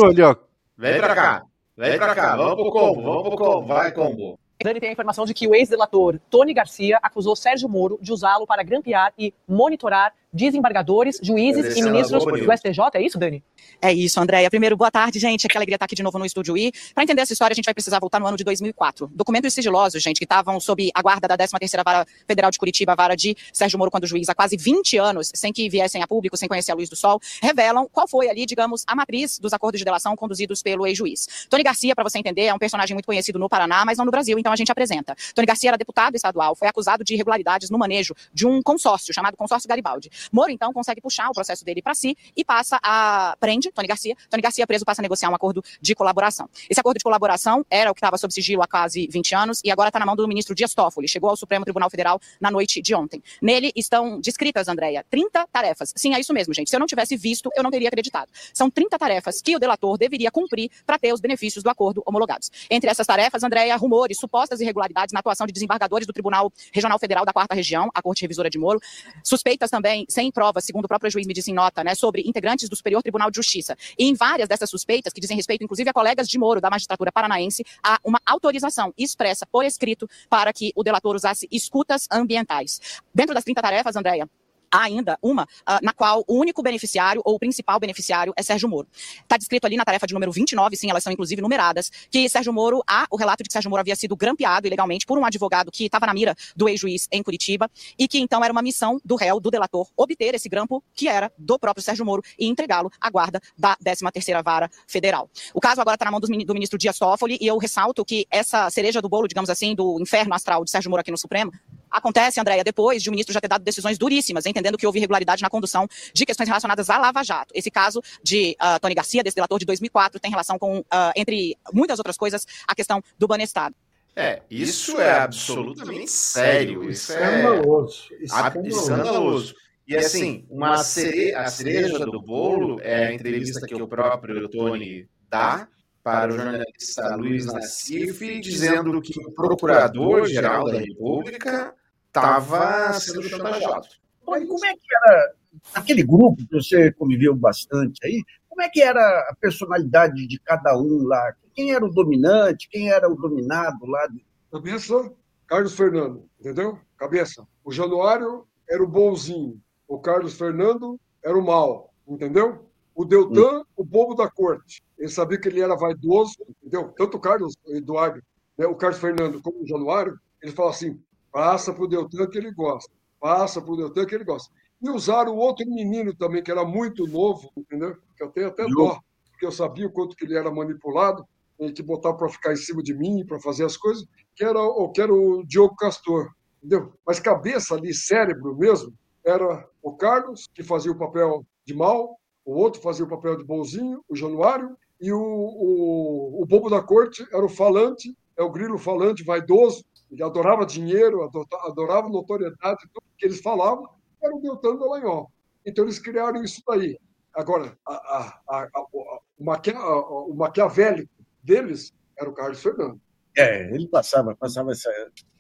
Vem pra cá, vem pra cá, vamos pro combo, vamos pro combo, vai combo. Dani tem a informação de que o ex-delator Tony Garcia acusou Sérgio Moro de usá-lo para grampear e monitorar desembargadores, juízes e ministros do STJ. É isso, Dani? É isso, Andréia. Primeiro, boa tarde, gente. Que alegria estar aqui de novo no Estúdio I. Para entender essa história, a gente vai precisar voltar no ano de 2004. Documentos sigilosos, gente, que estavam sob a guarda da 13ª Vara Federal de Curitiba, a vara de Sérgio Moro, quando juiz, há quase 20 anos, sem que viessem a público, sem conhecer a luz do sol, revelam qual foi ali, digamos, a matriz dos acordos de delação conduzidos pelo ex-juiz. Tony Garcia, para você entender, é um personagem muito conhecido no Paraná, mas não no Brasil, então a gente apresenta. Tony Garcia era deputado estadual, foi acusado de irregularidades no manejo de um consórcio chamado Consórcio Garibaldi. Moro, então, consegue puxar o processo dele para si e passa a prende Tony Garcia. Tony Garcia preso passa a negociar um acordo de colaboração. Esse acordo de colaboração era o que estava sob sigilo há quase 20 anos e agora está na mão do ministro Dias Toffoli. Chegou ao Supremo Tribunal Federal na noite de ontem. Nele estão descritas, Andréia, 30 tarefas. Sim, é isso mesmo, gente. Se eu não tivesse visto, eu não teria acreditado. São 30 tarefas que o delator deveria cumprir para ter os benefícios do acordo homologados. Entre essas tarefas, Andréia, rumores, supostas irregularidades na atuação de desembargadores do Tribunal Regional Federal da Quarta Região, a Corte Revisora de Moro, suspeitas também, sem provas, segundo o próprio juiz me disse em nota, né, sobre integrantes do Superior Tribunal de Justiça. E em várias dessas suspeitas, que dizem respeito inclusive a colegas de Moro da magistratura paranaense, há uma autorização expressa por escrito para que o delator usasse escutas ambientais. Dentro das 30 tarefas, Andréia, há ainda uma uh, na qual o único beneficiário ou o principal beneficiário é Sérgio Moro. Está descrito ali na tarefa de número 29, sim, elas são inclusive numeradas, que Sérgio Moro, há o relato de que Sérgio Moro havia sido grampeado ilegalmente por um advogado que estava na mira do ex-juiz em Curitiba e que então era uma missão do réu, do delator, obter esse grampo que era do próprio Sérgio Moro e entregá-lo à guarda da 13ª Vara Federal. O caso agora está na mão do, do ministro Dias Toffoli e eu ressalto que essa cereja do bolo, digamos assim, do inferno astral de Sérgio Moro aqui no Supremo, acontece, Andréia, depois de o ministro já ter dado decisões duríssimas, entendendo que houve irregularidade na condução de questões relacionadas à Lava Jato. Esse caso de uh, Tony Garcia, desse delator de 2004, tem relação com, uh, entre muitas outras coisas, a questão do Banestado. É, isso é absolutamente sério. Isso é escandaloso. Escandaloso. escandaloso. E assim, uma cere... a cereja do bolo é a entrevista que o próprio Tony dá para o jornalista Luiz Nassif, dizendo que o procurador-geral da República estava sendo chantageado. Olha, como é que era aquele grupo que você conviveu bastante aí? Como é que era a personalidade de cada um lá? Quem era o dominante? Quem era o dominado lá? Cabeça, Carlos Fernando, entendeu? Cabeça. O Januário era o bonzinho. O Carlos Fernando era o mal, entendeu? O Deltan, o bobo da corte. Ele sabia que ele era vaidoso, entendeu? Tanto o Carlos Eduardo, né, o Carlos Fernando, como o Januário, ele fala assim: passa para o Deltan que ele gosta, passa para o Deltan que ele gosta. E usaram o outro menino também, que era muito novo, entendeu? Que eu tenho até dó, porque eu sabia o quanto que ele era manipulado, e que botava para ficar em cima de mim, para fazer as coisas, que era, que era o Diogo Castor, entendeu? Mas cabeça ali, cérebro mesmo, era o Carlos, que fazia o papel de mal, o outro fazia o papel de bonzinho, o Januário, e o, o, o bobo da corte era o falante, é o grilo falante, vaidoso, ele adorava dinheiro, adorava notoriedade, tudo que eles falavam era o Deltan Dallagnol. Então eles criaram isso daí. Agora, a, a, a, o, maquia, o maquiavélico deles era o Carlos Fernando. É, ele passava, passava essa,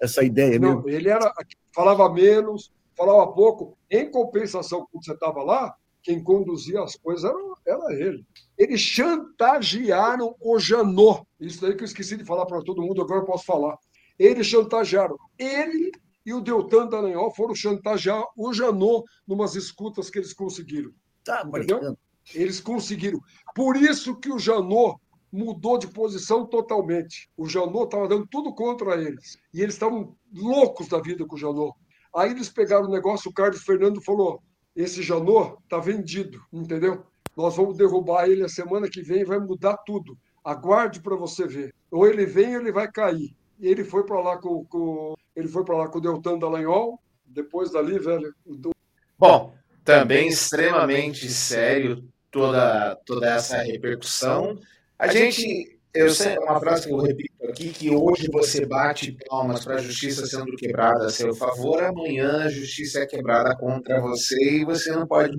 essa ideia Não, mesmo. ele era, falava menos, falava pouco. Em compensação, quando você estava lá, quem conduzia as coisas era, era ele. Eles chantagearam o Janot. Isso daí que eu esqueci de falar para todo mundo, agora eu posso falar. Eles chantagearam. Ele e o Deltan Dallagnol foram chantagear o Janot numas escutas que eles conseguiram. Tá, Entendeu? Eles conseguiram. Por isso que o Janot mudou de posição totalmente. O Janot estava dando tudo contra eles. E eles estavam loucos da vida com o Janot. Aí eles pegaram o negócio, o Carlos Fernando falou: esse Janot está vendido, entendeu? Nós vamos derrubar ele a semana que vem e vai mudar tudo. Aguarde para você ver. Ou ele vem ou ele vai cair. E ele foi para lá com, com ele foi para lá com o Deltan Dallagnol. Depois dali, velho. Do... Bom, também extremamente sério toda, toda essa repercussão. A gente, eu sei uma frase que eu repito aqui, que hoje você bate palmas para a justiça sendo quebrada a seu favor, amanhã a justiça é quebrada contra você e você não pode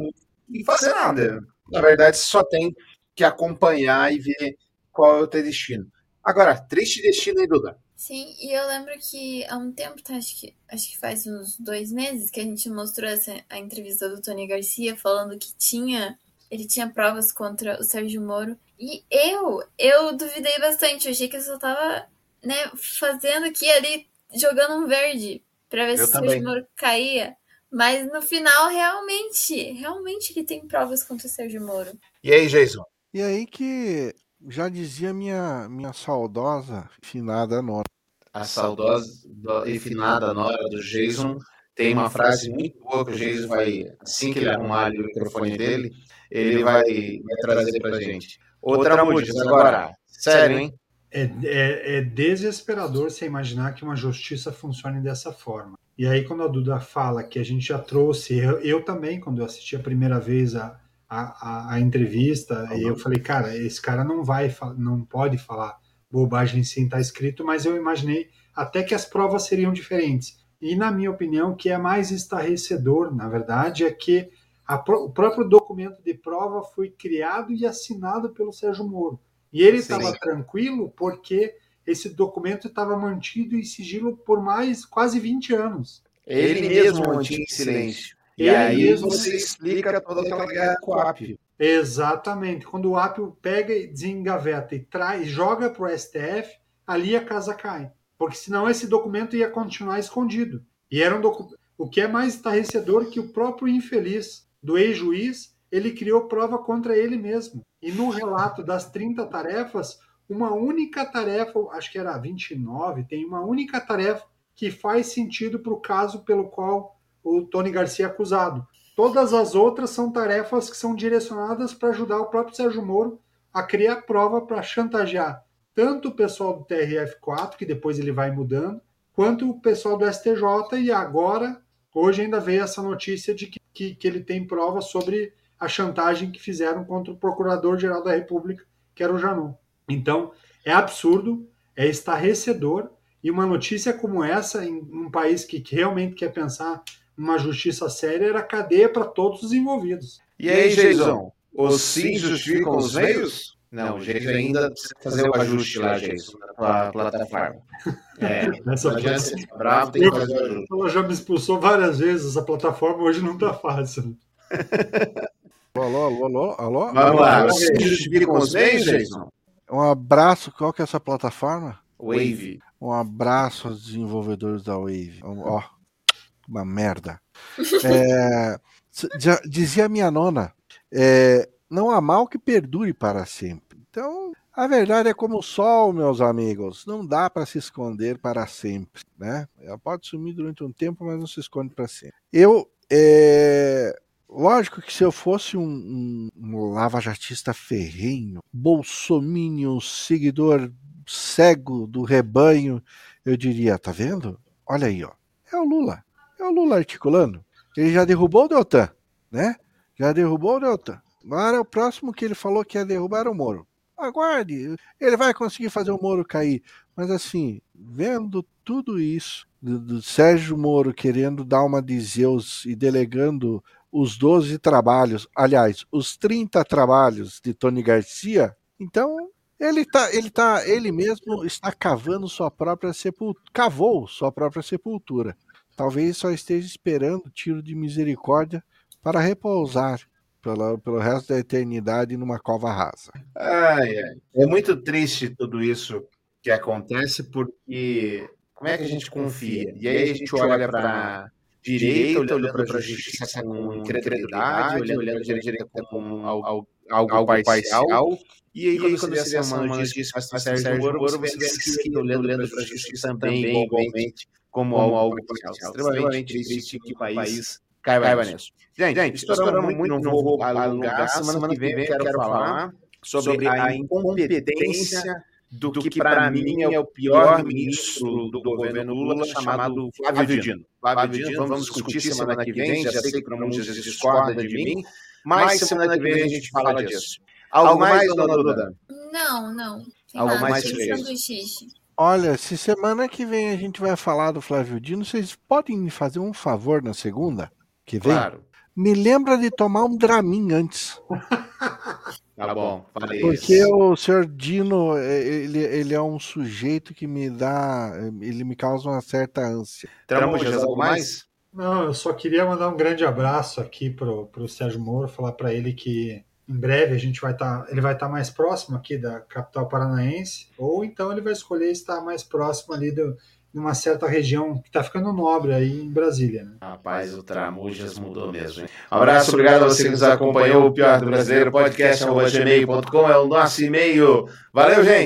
fazer nada. Na verdade, você só tem que acompanhar e ver qual é o teu destino. Agora, triste destino, hein, Duda? Sim, e eu lembro que há um tempo, tá, acho, que, acho que faz uns dois meses, que a gente mostrou essa, a entrevista do Tony Garcia falando que tinha ele tinha provas contra o Sérgio Moro. E eu, eu duvidei bastante. Eu achei que ele só tava, né, fazendo aqui ali, jogando um verde para ver Eu se o também. Sérgio Moro caía. Mas no final, realmente, realmente ele tem provas contra o Sérgio Moro. E aí, Jason? E aí que já dizia minha, minha saudosa finada nora. A saudosa do- e finada nora do Jason tem uma frase muito boa que o Jason vai, assim que ele arrumar ali o microfone dele, ele vai, vai trazer pra gente. Outra Moody's agora. Sério, hein? É, é, é desesperador você imaginar que uma justiça funcione dessa forma. E aí, quando a Duda fala que a gente já trouxe, eu, eu também, quando eu assisti a primeira vez a, a, a, a entrevista, eu falei, cara, esse cara não vai, não pode falar bobagem sem estar escrito, mas eu imaginei até que as provas seriam diferentes. E, na minha opinião, o que é mais estarrecedor, na verdade, é que a pró- o próprio documento de prova foi criado e assinado pelo Sérgio Moro. E ele estava tranquilo porque esse documento estava mantido em sigilo por mais quase 20 anos. Ele mesmo mantinha em silêncio. E Ele aí mesmo- você explica toda aquela guerra com o Apio. Exatamente. Quando o Apio pega e desengaveta e traz, joga para o STF, ali a casa cai. Porque senão esse documento ia continuar escondido. E era um docu... O que é mais estarrecedor que o próprio infeliz do ex-juiz, ele criou prova contra ele mesmo. E no relato das 30 tarefas, uma única tarefa, acho que era 29, tem uma única tarefa que faz sentido para o caso pelo qual o Tony Garcia acusado. Todas as outras são tarefas que são direcionadas para ajudar o próprio Sérgio Moro a criar prova para chantagear tanto o pessoal do TRF4, que depois ele vai mudando, quanto o pessoal do STJ, e agora, hoje ainda veio essa notícia de que, que, que ele tem prova sobre a chantagem que fizeram contra o Procurador-Geral da República, que era o Janon. Então, é absurdo, é estarrecedor, e uma notícia como essa, em um país que, que realmente quer pensar numa justiça séria, era cadeia para todos os envolvidos. E aí, Jason? Os fins justificam os meios? Não, o Jason ainda precisa fazer o ajuste lá, Jason, na plataforma. É, Nessa não adianta plataforma. bravo, tem que fazer o ajuste. Ela já me expulsou várias vezes, essa plataforma hoje não tá fácil. Alô, alô, alô, alô? Vamos lá, os fins justificam os meios, Jason? Um abraço, qual que é essa plataforma? Wave. Um abraço aos desenvolvedores da Wave. Ó, uma merda. É, já dizia minha nona, é, não há mal que perdure para sempre. Então, a verdade é como o sol, meus amigos. Não dá para se esconder para sempre, né? Ela pode sumir durante um tempo, mas não se esconde para sempre. Eu, é... lógico que se eu fosse um, um, um lavajatista ferrenho, bolsomínio, seguidor cego do rebanho, eu diria, tá vendo? Olha aí, ó. É o Lula. É o Lula articulando. Ele já derrubou o Deltan, né? Já derrubou o Deltan. Agora o próximo que ele falou que ia derrubar era o Moro. Aguarde, ele vai conseguir fazer o Moro cair. Mas assim, vendo tudo isso, do, do Sérgio Moro querendo dar uma de Zeus e delegando os 12 trabalhos, aliás, os 30 trabalhos de Tony Garcia, então ele tá, ele tá, ele mesmo está cavando sua própria sepultura, cavou sua própria sepultura. Talvez só esteja esperando tiro de misericórdia para repousar pela, pelo resto da eternidade numa cova rasa. Ai, ai. É muito triste tudo isso que acontece, porque como é que a gente confia? E aí a gente olha para direita, olhando para a justiça com incredulidade, olhando para a direita como algo, algo parcial, e aí, quando, quando você vê essa mão de Sérgio Moro, você vê que olhando para a justiça também, igualmente, como algo parcial. Extremamente triste que o país caiba nisso. Gente, gente estouramos muito, não vou alongar. Semana que vem eu quero falar sobre a incompetência do que, para mim, é o pior ministro do governo Lula, chamado Flávio Dino. Flávio Dino, vamos discutir semana que vem, já sei que para muitos discorda de mim, mas semana que vem a gente fala disso. Algo mais, dona Duda? Não, não. Tem Algo mais sanduíche. Olha, se semana que vem a gente vai falar do Flávio Dino, vocês podem me fazer um favor na segunda que vem? Claro. Me lembra de tomar um Dramin antes. Tá bom, falei Porque isso. o senhor Dino, é, ele, ele é um sujeito que me dá. Ele me causa uma certa ânsia. Tramujas, algo mais? Não, eu só queria mandar um grande abraço aqui pro, pro Sérgio Moro, falar para ele que em breve a gente vai estar, ele vai estar mais próximo aqui da capital paranaense, ou então ele vai escolher estar mais próximo ali de uma certa região que está ficando nobre aí em Brasília, né? Rapaz, o Tramujas mudou mesmo, hein? Um abraço, obrigado a você que nos acompanhou. O Pior do Brasileiro Podcast, gmail.com é o nosso e-mail. Valeu, gente!